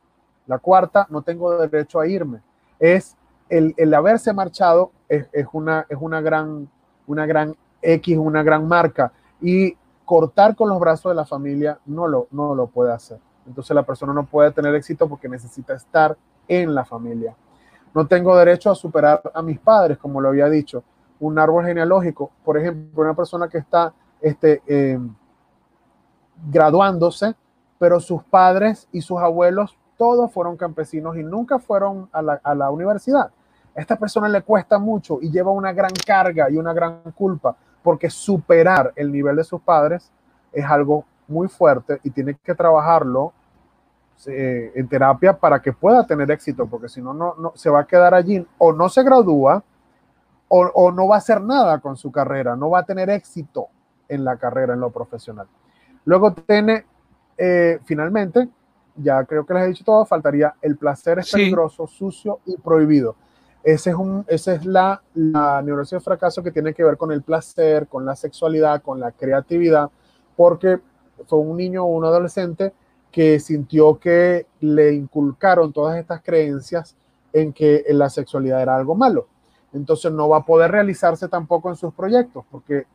La cuarta, no tengo derecho a irme. Es el, el haberse marchado es, es, una, es una, gran, una gran X, una gran marca. Y cortar con los brazos de la familia no lo, no lo puede hacer. Entonces la persona no puede tener éxito porque necesita estar en la familia. No tengo derecho a superar a mis padres, como lo había dicho. Un árbol genealógico, por ejemplo, una persona que está este, eh, graduándose, pero sus padres y sus abuelos todos fueron campesinos y nunca fueron a la, a la universidad. A esta persona le cuesta mucho y lleva una gran carga y una gran culpa porque superar el nivel de sus padres es algo muy fuerte y tiene que trabajarlo eh, en terapia para que pueda tener éxito, porque si no, no, se va a quedar allí o no se gradúa o, o, no va a hacer nada con su carrera, no va a tener éxito en la carrera, en lo profesional. Luego tiene, eh, finalmente, ya creo que les he dicho todo, faltaría el placer es peligroso, sí. sucio y prohibido. Ese es un, esa es la, la neurosis de fracaso que tiene que ver con el placer, con la sexualidad, con la creatividad, porque fue un niño o un adolescente que sintió que le inculcaron todas estas creencias en que la sexualidad era algo malo. Entonces no va a poder realizarse tampoco en sus proyectos, porque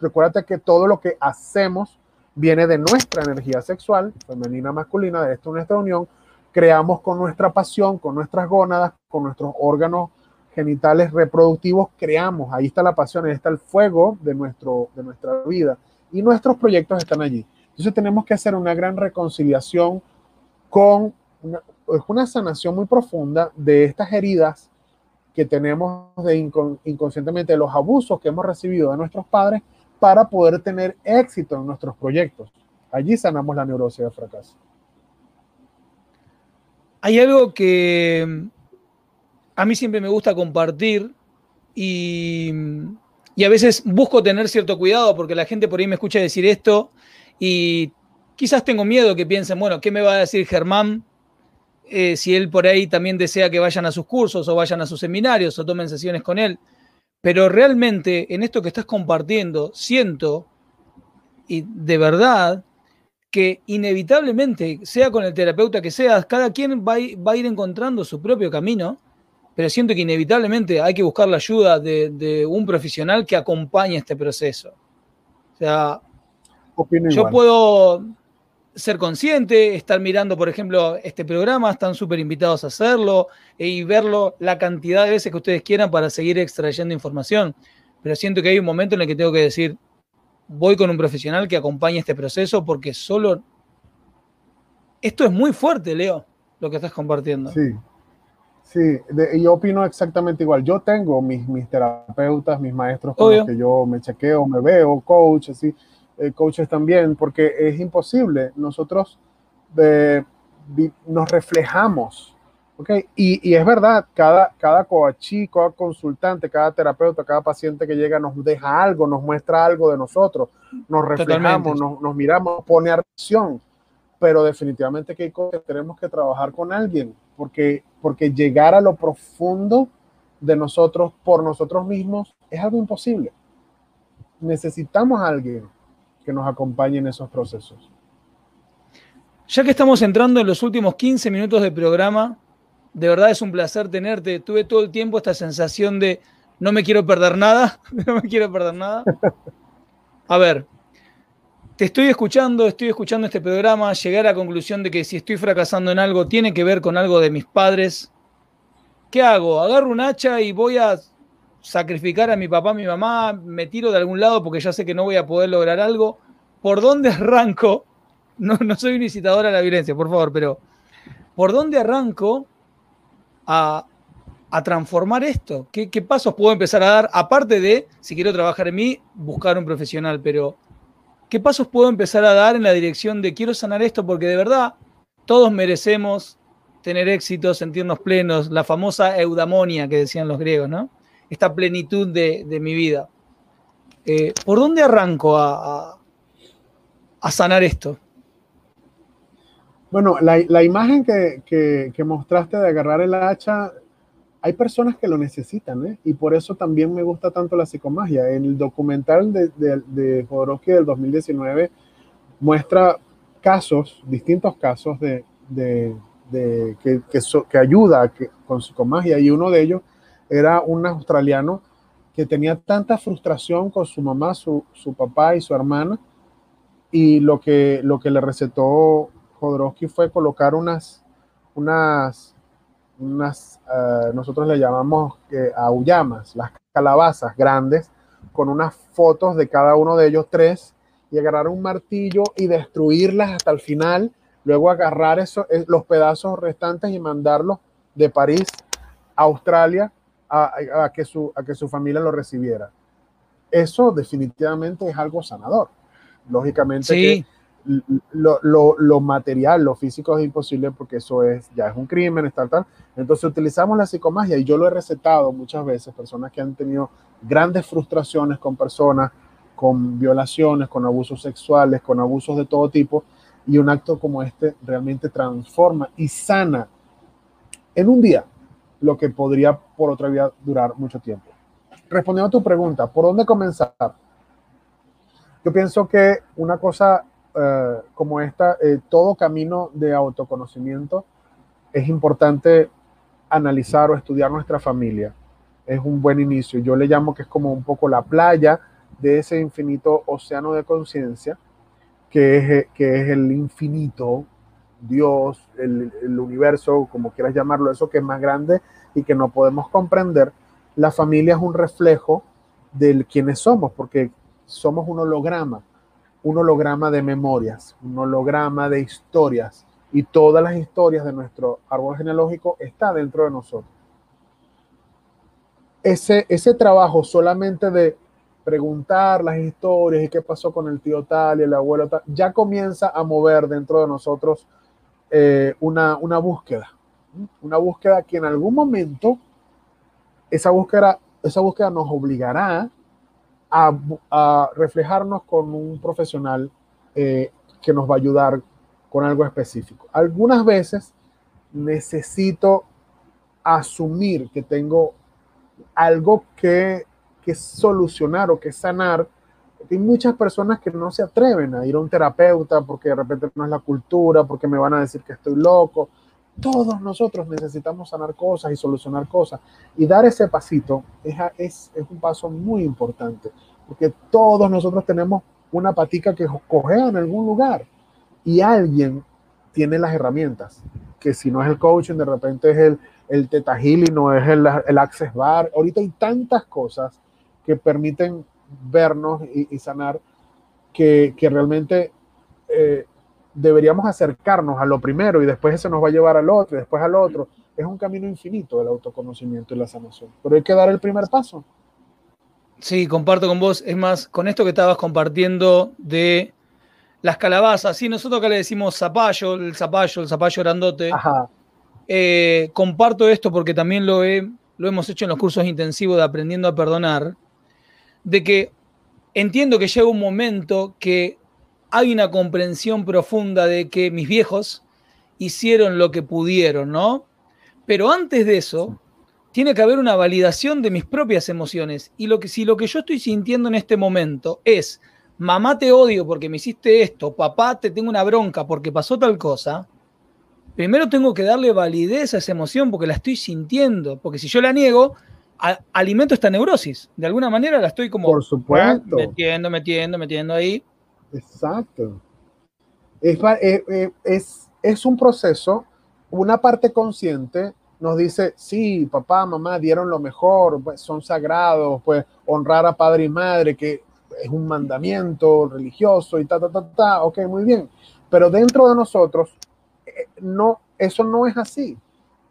recuérdate que todo lo que hacemos viene de nuestra energía sexual, femenina, masculina, de esto nuestra unión, creamos con nuestra pasión, con nuestras gónadas, con nuestros órganos genitales reproductivos, creamos, ahí está la pasión, ahí está el fuego de, nuestro, de nuestra vida y nuestros proyectos están allí. Entonces tenemos que hacer una gran reconciliación con una, sanación muy profunda de estas heridas que tenemos de incon, inconscientemente, de los abusos que hemos recibido de nuestros padres para poder tener éxito en nuestros proyectos. Allí sanamos la neurosis de fracaso. Hay algo que a mí siempre me gusta compartir y, y, a veces busco tener cierto cuidado porque la gente por ahí me escucha decir esto y quizás tengo miedo que piensen, bueno, ¿qué me va a decir Germán eh, si él por ahí también desea que vayan a sus cursos o vayan a sus seminarios o tomen sesiones con él? Pero realmente en esto que estás compartiendo, siento, y de verdad, que inevitablemente, sea con el terapeuta que seas, cada quien va va a ir encontrando su propio camino, pero siento que inevitablemente hay que buscar la ayuda de, de un profesional que acompañe este proceso. O sea, Opino yo igual. puedo ser consciente, estar mirando, por ejemplo, este programa, están súper invitados a hacerlo y verlo la cantidad de veces que ustedes quieran para seguir extrayendo información. Pero siento que hay un momento en el que tengo que decir, voy con un profesional que acompañe este proceso porque solo... Esto es muy fuerte, Leo, lo que estás compartiendo. Sí, sí, de, yo opino exactamente igual. Yo tengo mis, mis terapeutas, mis maestros con Obvio. los que yo me chequeo, me veo, coach, así eh, coaches también, porque es imposible. Nosotros eh, nos reflejamos, ¿ok? Y, y, es verdad, cada, cada coachí, cada consultante, cada terapeuta, cada paciente que llega nos deja algo, nos muestra algo de nosotros, nos reflejamos, nos, nos, miramos, pone acción, pero definitivamente que, tenemos que trabajar con alguien, porque, porque llegar a lo profundo de nosotros por nosotros mismos es algo imposible. Necesitamos a alguien que nos acompañe en esos procesos. Ya que estamos entrando en los últimos 15 minutos del programa, de verdad es un placer tenerte. Tuve todo el tiempo esta sensación de no me quiero perder nada, no me quiero perder nada. A ver, te estoy escuchando, estoy escuchando este programa, llegué a la conclusión de que si estoy fracasando en algo tiene que ver con algo de mis padres ¿qué hago? ¿Agarro un hacha y voy a sacrificar a mi papá, a mi mamá? ¿Me tiro de algún lado porque ya sé que no voy a poder lograr algo? ¿Por dónde arranco? No, no soy un incitador a la violencia, por favor, pero ¿por dónde arranco a, transformar esto? ¿Qué, pasos puedo empezar a dar? Aparte de, si quiero trabajar en mí, buscar un profesional, pero ¿qué pasos puedo empezar a dar en la dirección de quiero sanar esto? Porque de verdad, todos merecemos tener éxito, sentirnos plenos, la famosa eudamonia que decían los griegos, ¿no? Esta plenitud de, mi vida. Eh, ¿Por dónde arranco a, sanar esto? Bueno, la, imagen que, mostraste de agarrar el hacha, hay personas que lo necesitan, ¿eh? Y por eso también me gusta tanto la psicomagia. El documental de, de, de Jodorowsky del 2019 muestra casos, distintos casos de, que, que, ayuda con psicomagia y uno de ellos era un australiano que tenía tanta frustración con su mamá, su, papá y su hermana y lo que, lo que le recetó Jodorowsky fue colocar unas, unas, unas eh, nosotros le llamamos eh, aullamas, las calabazas grandes, con unas fotos de cada uno de ellos tres y agarrar un martillo y destruirlas hasta el final, luego agarrar eso, eh, los pedazos restantes y mandarlos de París a Australia a, que su, a que su familia lo recibiera. Eso definitivamente es algo sanador. Lógicamente lo, lo, material, lo físico es imposible porque eso es, ya es un crimen, tal, tal. Entonces utilizamos la psicomagia y yo lo he recetado muchas veces, personas que han tenido grandes frustraciones con personas con violaciones, con abusos sexuales, con abusos de todo tipo, y un acto como este realmente transforma y sana en un día lo que podría por otra vía durar mucho tiempo. Respondiendo a tu pregunta, ¿por dónde comenzar? Yo pienso que una cosa eh, como esta, eh, todo camino de autoconocimiento, es importante analizar o estudiar nuestra familia. Es un buen inicio. Yo le llamo que es como un poco la playa de ese infinito océano de conciencia, que es, que es el infinito, Dios, el, universo, como quieras llamarlo, eso que es más grande y que no podemos comprender. La familia es un reflejo de quienes somos, porque somos un holograma, un holograma de memorias, un holograma de historias, y todas las historias de nuestro árbol genealógico está dentro de nosotros. Ese, ese trabajo solamente de preguntar las historias y qué pasó con el tío tal y el abuelo tal, ya comienza a mover dentro de nosotros eh, una, una búsqueda, una búsqueda que en algún momento esa búsqueda, esa búsqueda nos obligará a, a reflejarnos con un profesional eh, que nos va a ayudar con algo específico. Algunas veces necesito asumir que tengo algo que que solucionar o que sanar. Hay muchas personas que no se atreven a ir a un terapeuta porque de repente no es la cultura, porque me van a decir que estoy loco. Todos nosotros necesitamos sanar cosas y solucionar cosas. Y dar ese pasito es, es, un paso muy importante, porque todos nosotros tenemos una patica que cogea en algún lugar y alguien tiene las herramientas, que si no es el coaching, de repente es el, el Teta Healing, no es el, el Access Bar. Ahorita hay tantas cosas que permiten vernos y, sanar, que, realmente eh, deberíamos acercarnos a lo primero y después eso nos va a llevar al otro y después al otro. Es un camino infinito el autoconocimiento y la sanación, pero hay que dar el primer paso. Sí, comparto con vos. Es más, con esto que estabas compartiendo de las calabazas, sí, nosotros acá le decimos zapallo, el zapallo, el zapallo grandote. Eh, comparto esto porque también lo, he, lo hemos hecho en los cursos intensivos de Aprendiendo a Perdonar de que entiendo que llega un momento que hay una comprensión profunda de que mis viejos hicieron lo que pudieron, ¿no? Pero antes de eso, tiene que haber una validación de mis propias emociones. Y lo que, si lo que yo estoy sintiendo en este momento es, mamá te odio porque me hiciste esto, papá te tengo una bronca porque pasó tal cosa, primero tengo que darle validez a esa emoción porque la estoy sintiendo. Porque si yo la niego, alimento esta neurosis. De alguna manera la estoy como Por supuesto. metiendo, metiendo, metiendo ahí. Exacto. Es, eh, eh, es, es, un proceso, una parte consciente nos dice, sí, papá, mamá dieron lo mejor, pues son sagrados, pues honrar a padre y madre, que es un mandamiento religioso y ta, ta, ta, ta, ok, muy bien. Pero dentro de nosotros, eh, no, eso no es así.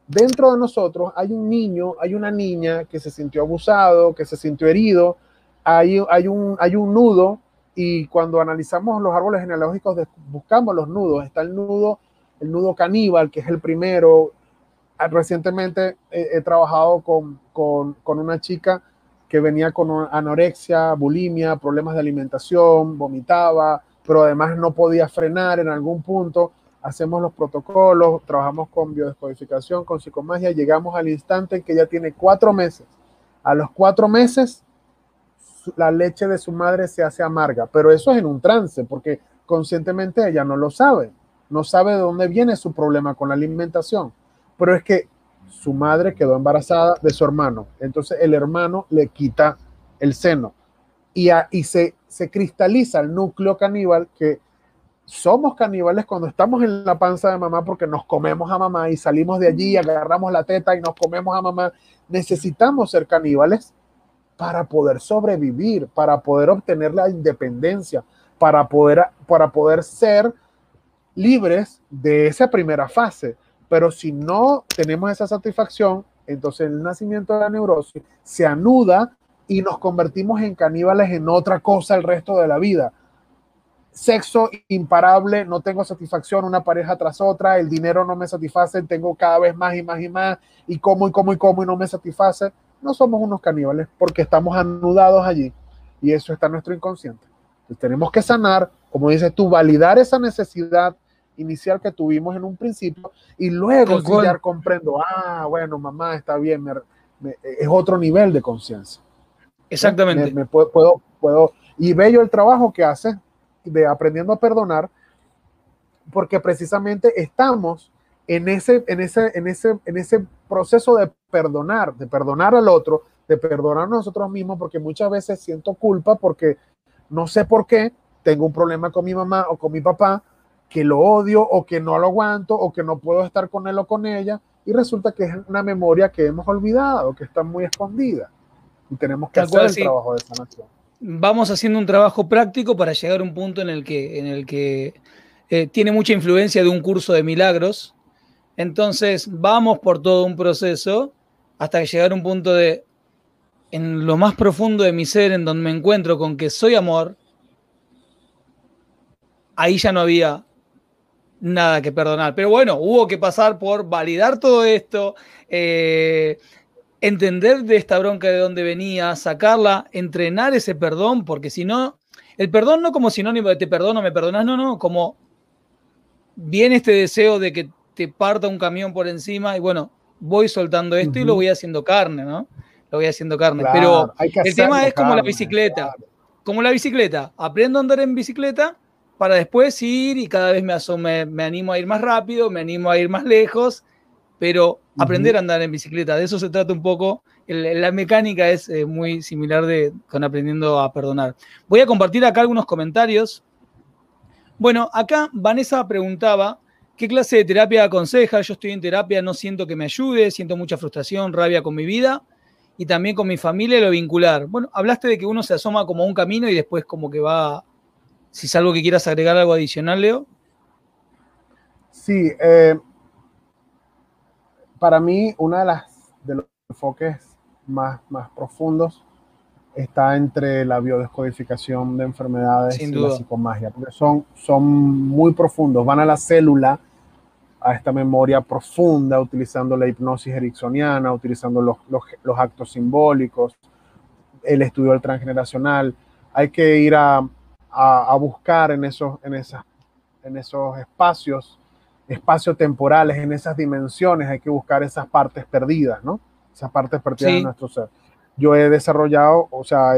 Dentro de nosotros hay un niño, hay una niña que se sintió abusado, que se sintió herido, hay, hay, un, hay un nudo y cuando analizamos los árboles genealógicos buscamos los nudos. Está el nudo, el nudo caníbal, que es el primero. Ah, recientemente he, trabajado con, con, una chica que venía con anorexia, bulimia, problemas de alimentación, vomitaba, pero además no podía frenar en algún punto. Hacemos los protocolos, trabajamos con biodescodificación, con psicomagia, llegamos al instante en que ella tiene cuatro meses. A los cuatro meses, la leche de su madre se hace amarga, pero eso es en un trance, porque conscientemente ella no lo sabe, no sabe de dónde viene su problema con la alimentación, pero es que su madre quedó embarazada de su hermano, entonces el hermano le quita el seno y, y se, se cristaliza el núcleo caníbal que somos caníbales cuando estamos en la panza de mamá porque nos comemos a mamá y salimos de allí, agarramos la teta y nos comemos a mamá. Necesitamos ser caníbales para poder sobrevivir, para poder obtener la independencia, para poder, para poder ser libres de esa primera fase. Pero si no tenemos esa satisfacción, entonces el nacimiento de la neurosis se anuda y nos convertimos en caníbales en otra cosa el resto de la vida. Sexo imparable, no tengo satisfacción, una pareja tras otra, el dinero no me satisface, tengo cada vez más y más y más, y como y como y como y no me satisface no somos unos caníbales porque estamos anudados allí y eso está en nuestro inconsciente. Entonces, tenemos que sanar, como dices tú, validar esa necesidad inicial que tuvimos en un principio y luego ya comprendo, ah, bueno, mamá, está bien, es otro nivel de conciencia. Exactamente. Me, puedo, puedo, puedo, y bello el trabajo que haces de aprendiendo a perdonar, porque precisamente estamos en ese, en ese, en ese, en ese proceso de perdonar, de perdonar al otro, de perdonar a nosotros mismos, porque muchas veces siento culpa porque no sé por qué tengo un problema con mi mamá o con mi papá, que lo odio o que no lo aguanto o que no puedo estar con él o con ella, y resulta que es una memoria que hemos olvidado, que está muy escondida. Y tenemos que hacer el trabajo de sanación. Vamos haciendo un trabajo práctico para llegar a un punto en el que, en el que eh, tiene mucha influencia de un curso de milagros, entonces vamos por todo un proceso hasta llegar a un punto de, en lo más profundo de mi ser, en donde me encuentro con que soy amor, ahí ya no había nada que perdonar. Pero bueno, hubo que pasar por validar todo esto, eh, entender de esta bronca de dónde venía, sacarla, entrenar ese perdón, porque si no, el perdón no como sinónimo de te perdono, me perdonas, no, no, como viene este deseo de que te parta un camión por encima y bueno, voy soltando esto y lo voy haciendo carne, ¿no? Lo voy haciendo carne. Pero el tema es como la bicicleta. Como la bicicleta. Aprendo a andar en bicicleta para después ir y cada vez me, me, animo a ir más rápido, me animo a ir más lejos, pero aprender a andar en bicicleta, de eso se trata un poco. la mecánica es eh, muy similar de, con aprendiendo a perdonar. Voy a compartir acá algunos comentarios. Bueno, acá Vanessa preguntaba ¿Qué clase de terapia aconseja? Yo estoy en terapia, no siento que me ayude, siento mucha frustración, rabia con mi vida y también con mi familia y lo vincular. Bueno, hablaste de que uno se asoma como a un camino y después como que va, si es algo que quieras agregar algo adicional, Leo. Sí, eh, para mí una de las de los enfoques más, más profundos está entre la biodescodificación de enfermedades y la psicomagia, porque son, son muy profundos, van a la célula a esta memoria profunda, utilizando la hipnosis ericksoniana, utilizando los, los, actos simbólicos, el estudio del transgeneracional. Hay que ir a, a, buscar en esos, en, esas, en esos espacios, espacios temporales, en esas dimensiones, hay que buscar esas partes perdidas, ¿no? Esas partes perdidas de nuestro ser. Yo he desarrollado, o sea,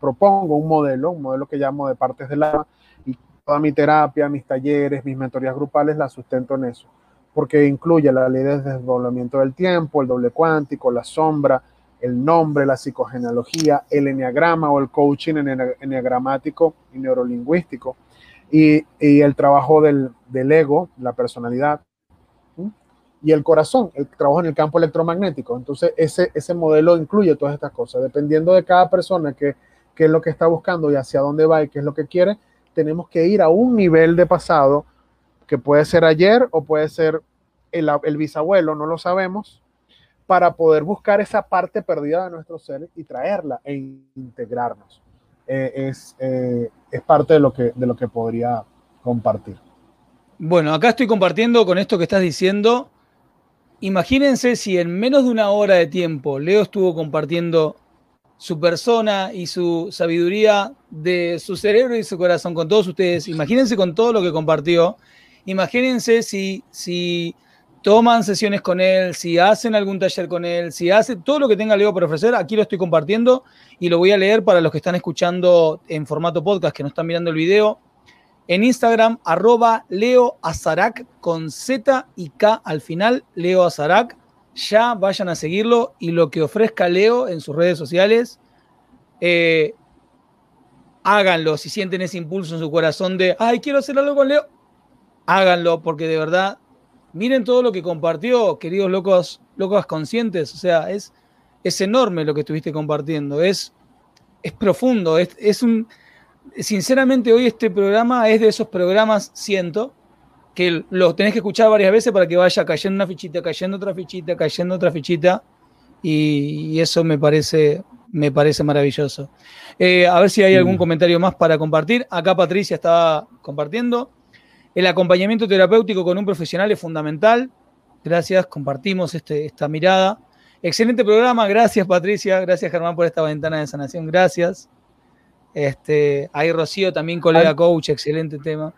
propongo un modelo, un modelo que llamo de partes del alma, toda mi terapia, mis talleres, mis mentorías grupales la sustento en eso, porque incluye la ley de desdoblamiento del tiempo, el doble cuántico, la sombra, el nombre, la psicogenealogía, el enneagrama o el coaching enneagramático y neurolingüístico, y, el trabajo del, ego, la personalidad, y el corazón, el trabajo en el campo electromagnético. Entonces, ese, ese modelo incluye todas estas cosas. Dependiendo de cada persona que, qué es lo que está buscando y hacia dónde va y qué es lo que quiere, tenemos que ir a un nivel de pasado que puede ser ayer o puede ser el, el bisabuelo, no lo sabemos, para poder buscar esa parte perdida de nuestro ser y traerla e integrarnos. Eh, es, eh, es parte de lo, que, de lo que podría compartir. Bueno, acá estoy compartiendo con esto que estás diciendo Imagínense si en menos de una hora de tiempo Leo estuvo compartiendo su persona y su sabiduría de su cerebro y su corazón con todos ustedes. Imagínense con todo lo que compartió. Imagínense si, si toman sesiones con él, si hacen algún taller con él, si hace todo lo que tenga Leo por ofrecer. Aquí lo estoy compartiendo y lo voy a leer para los que están escuchando en formato podcast, que no están mirando el video en Instagram, arroba Leo Azarac con Z y K al final, Leo Azarac. Ya vayan a seguirlo y lo que ofrezca Leo en sus redes sociales, eh, háganlo. Si sienten ese impulso en su corazón de, ay, quiero hacer algo con Leo, háganlo porque de verdad, miren todo lo que compartió, queridos locos, locos conscientes. O sea, es, es enorme lo que estuviste compartiendo. Es, es profundo, es, es un sinceramente hoy este programa es de esos programas, siento, que los tenés que escuchar varias veces para que vaya cayendo una fichita, cayendo otra fichita, cayendo otra fichita. Y, eso me parece, me parece maravilloso. Eh, a ver si hay algún comentario más para compartir. Acá Patricia estaba compartiendo. El acompañamiento terapéutico con un profesional es fundamental. Gracias, compartimos este, esta mirada. Excelente programa, gracias Patricia, gracias Germán por esta ventana de sanación, gracias. Este, ahí Rocío también, colega coach, excelente tema.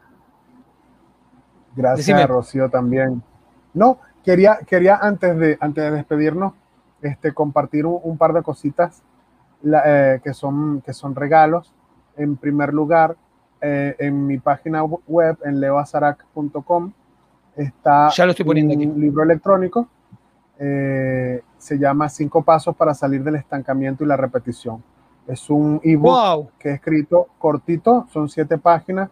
Gracias, Rocío, también. No, quería, quería antes, de, antes de despedirnos, este, compartir un, par de cositas eh, que, son, que son regalos. En primer lugar, eh, en mi página web, en leoazarac.com, está ya lo estoy poniendo un libro electrónico. Eh, se llama Cinco Pasos para salir del estancamiento y la repetición es un ebook que he escrito cortito, son siete páginas,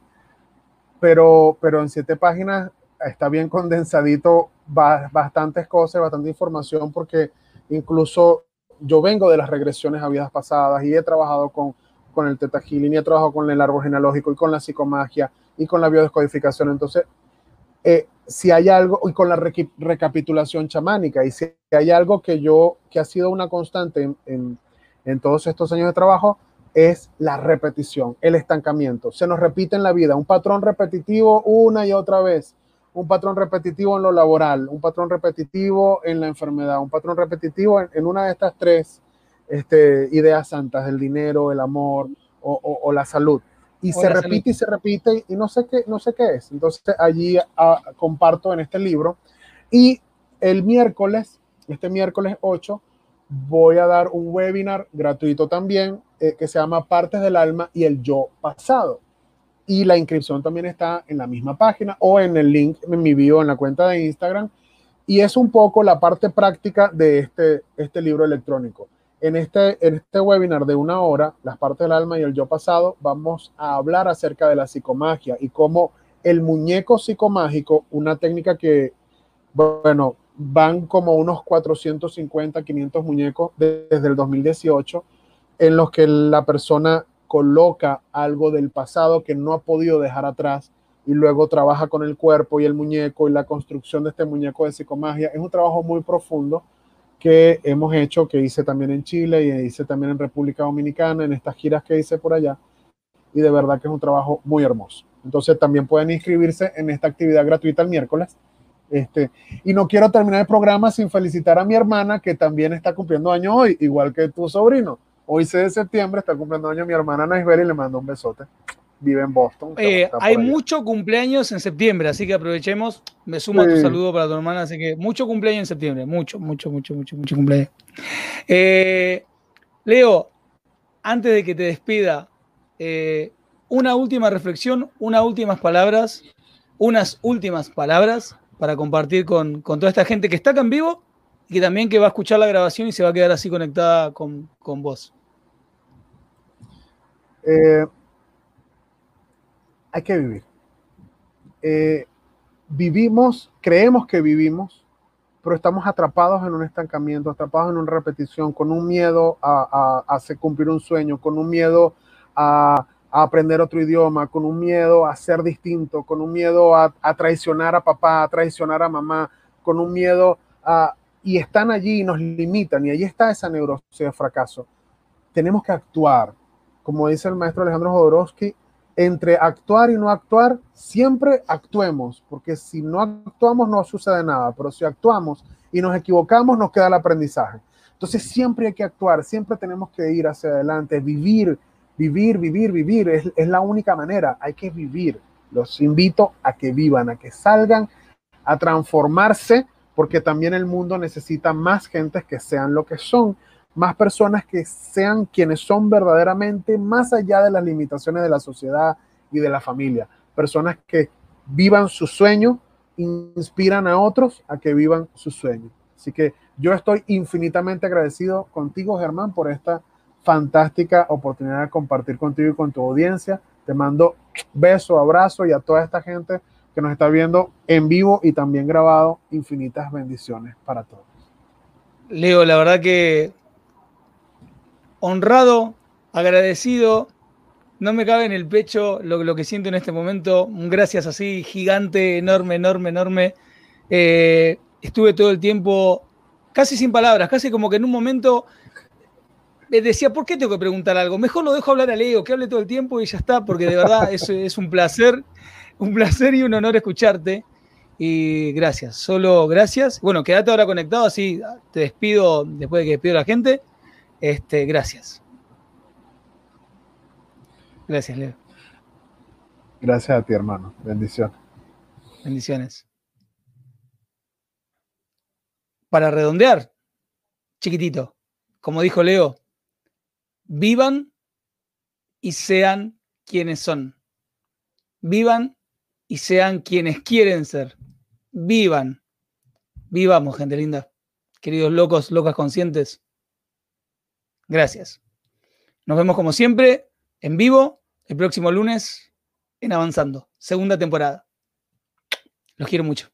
pero, pero en siete páginas está bien condensadito bastantes cosas, bastante información, porque incluso yo vengo de las regresiones a vidas pasadas y he trabajado con, con el Teta Healing y he trabajado con el árbol genealógico y con la psicomagia y con la biodescodificación. Entonces, eh, si hay algo, y con la recapitulación chamánica, y si hay algo que yo, que ha sido una constante en en todos estos años de trabajo es la repetición, el estancamiento. Se nos repite en la vida un patrón repetitivo una y otra vez, un patrón repetitivo en lo laboral, un patrón repetitivo en la enfermedad, un patrón repetitivo en, una de estas tres este, ideas santas, el dinero, el amor o, la salud. Y se repite y se repite y no sé qué, no sé qué es. Entonces allí ah, comparto en este libro. Y el miércoles, este miércoles 8, voy a dar un webinar gratuito también eh, que se llama Partes del Alma y el Yo Pasado. Y la inscripción también está en la misma página o en el link en mi bio en la cuenta de Instagram. Y es un poco la parte práctica de este, este libro electrónico. En este, en este webinar de una hora, las partes del alma y el yo pasado, vamos a hablar acerca de la psicomagia y cómo el muñeco psicomágico, una técnica que, bueno, van como unos 450, 500 muñecos desde el 2018 en los que la persona coloca algo del pasado que no ha podido dejar atrás y luego trabaja con el cuerpo y el muñeco y la construcción de este muñeco de psicomagia. Es un trabajo muy profundo que hemos hecho, que hice también en Chile y hice también en República Dominicana, en estas giras que hice por allá. Y de verdad que es un trabajo muy hermoso. Entonces también pueden inscribirse en esta actividad gratuita el miércoles este, y no quiero terminar el programa sin felicitar a mi hermana que también está cumpliendo año hoy, igual que tu sobrino. Hoy 6 de septiembre está cumpliendo año mi hermana Naisbel y le mando un besote. Vive en Boston. Eh, hay mucho cumpleaños en septiembre, así que aprovechemos. Me sumo a tu saludo para tu hermana, así que mucho cumpleaños en septiembre. Mucho, mucho, mucho, mucho, mucho cumpleaños. Eh, Leo, antes de que te despida, eh, una última reflexión, unas últimas palabras, unas últimas palabras para compartir con, toda esta gente que está acá en vivo y que también que va a escuchar la grabación y se va a quedar así conectada con, vos. Eh, hay que vivir. Eh, vivimos, creemos que vivimos pero estamos atrapados en un estancamiento, atrapados en una repetición, con un miedo a, hacer cumplir un sueño, con un miedo a, aprender otro idioma, con un miedo a ser distinto, con un miedo a, traicionar a papá, a traicionar a mamá, con un miedo a... Y están allí y nos limitan, y ahí está esa neurosis de fracaso. Tenemos que actuar, como dice el maestro Alejandro Jodorowsky, entre actuar y no actuar, siempre actuemos, porque si no actuamos no sucede nada, pero si actuamos y nos equivocamos, nos queda el aprendizaje. Entonces siempre hay que actuar, siempre tenemos que ir hacia adelante, vivir, vivir, vivir, vivir, es, la única manera, hay que vivir. Los invito a que vivan, a que salgan, a transformarse, porque también el mundo necesita más gentes que sean lo que son más personas que sean quienes son verdaderamente más allá de las limitaciones de la sociedad y de la familia. Personas que vivan su sueño, inspiran a otros a que vivan su sueño. Así que yo estoy infinitamente agradecido contigo, Germán, por esta fantástica oportunidad de compartir contigo y con tu audiencia. Te mando beso, abrazo y a toda esta gente que nos está viendo en vivo y también grabado, infinitas bendiciones para todos. Leo, la verdad que honrado, agradecido. No me cabe en el pecho lo, que siento en este momento. Un gracias así, gigante, enorme, enorme, enorme. Eh, estuve todo el tiempo casi sin palabras, casi como que en un momento me decía, ¿por qué tengo que preguntar algo? Mejor lo dejo hablar a Leo, que hable todo el tiempo y ya está, porque de verdad es, es un placer, un placer y un honor escucharte. Y gracias, solo gracias. Bueno, quédate ahora conectado, así te despido después de que despido a la gente. Este, gracias. Gracias, Leo. Gracias a ti, hermano. Bendiciones. Bendiciones. Para redondear, chiquitito, como dijo Leo, vivan y sean quienes son. Vivan y sean quienes quieren ser. Vivan. Vivamos, gente linda. Queridos locos, locas conscientes. Gracias. Nos vemos como siempre en vivo el próximo lunes en Avanzando, segunda temporada. Los quiero mucho.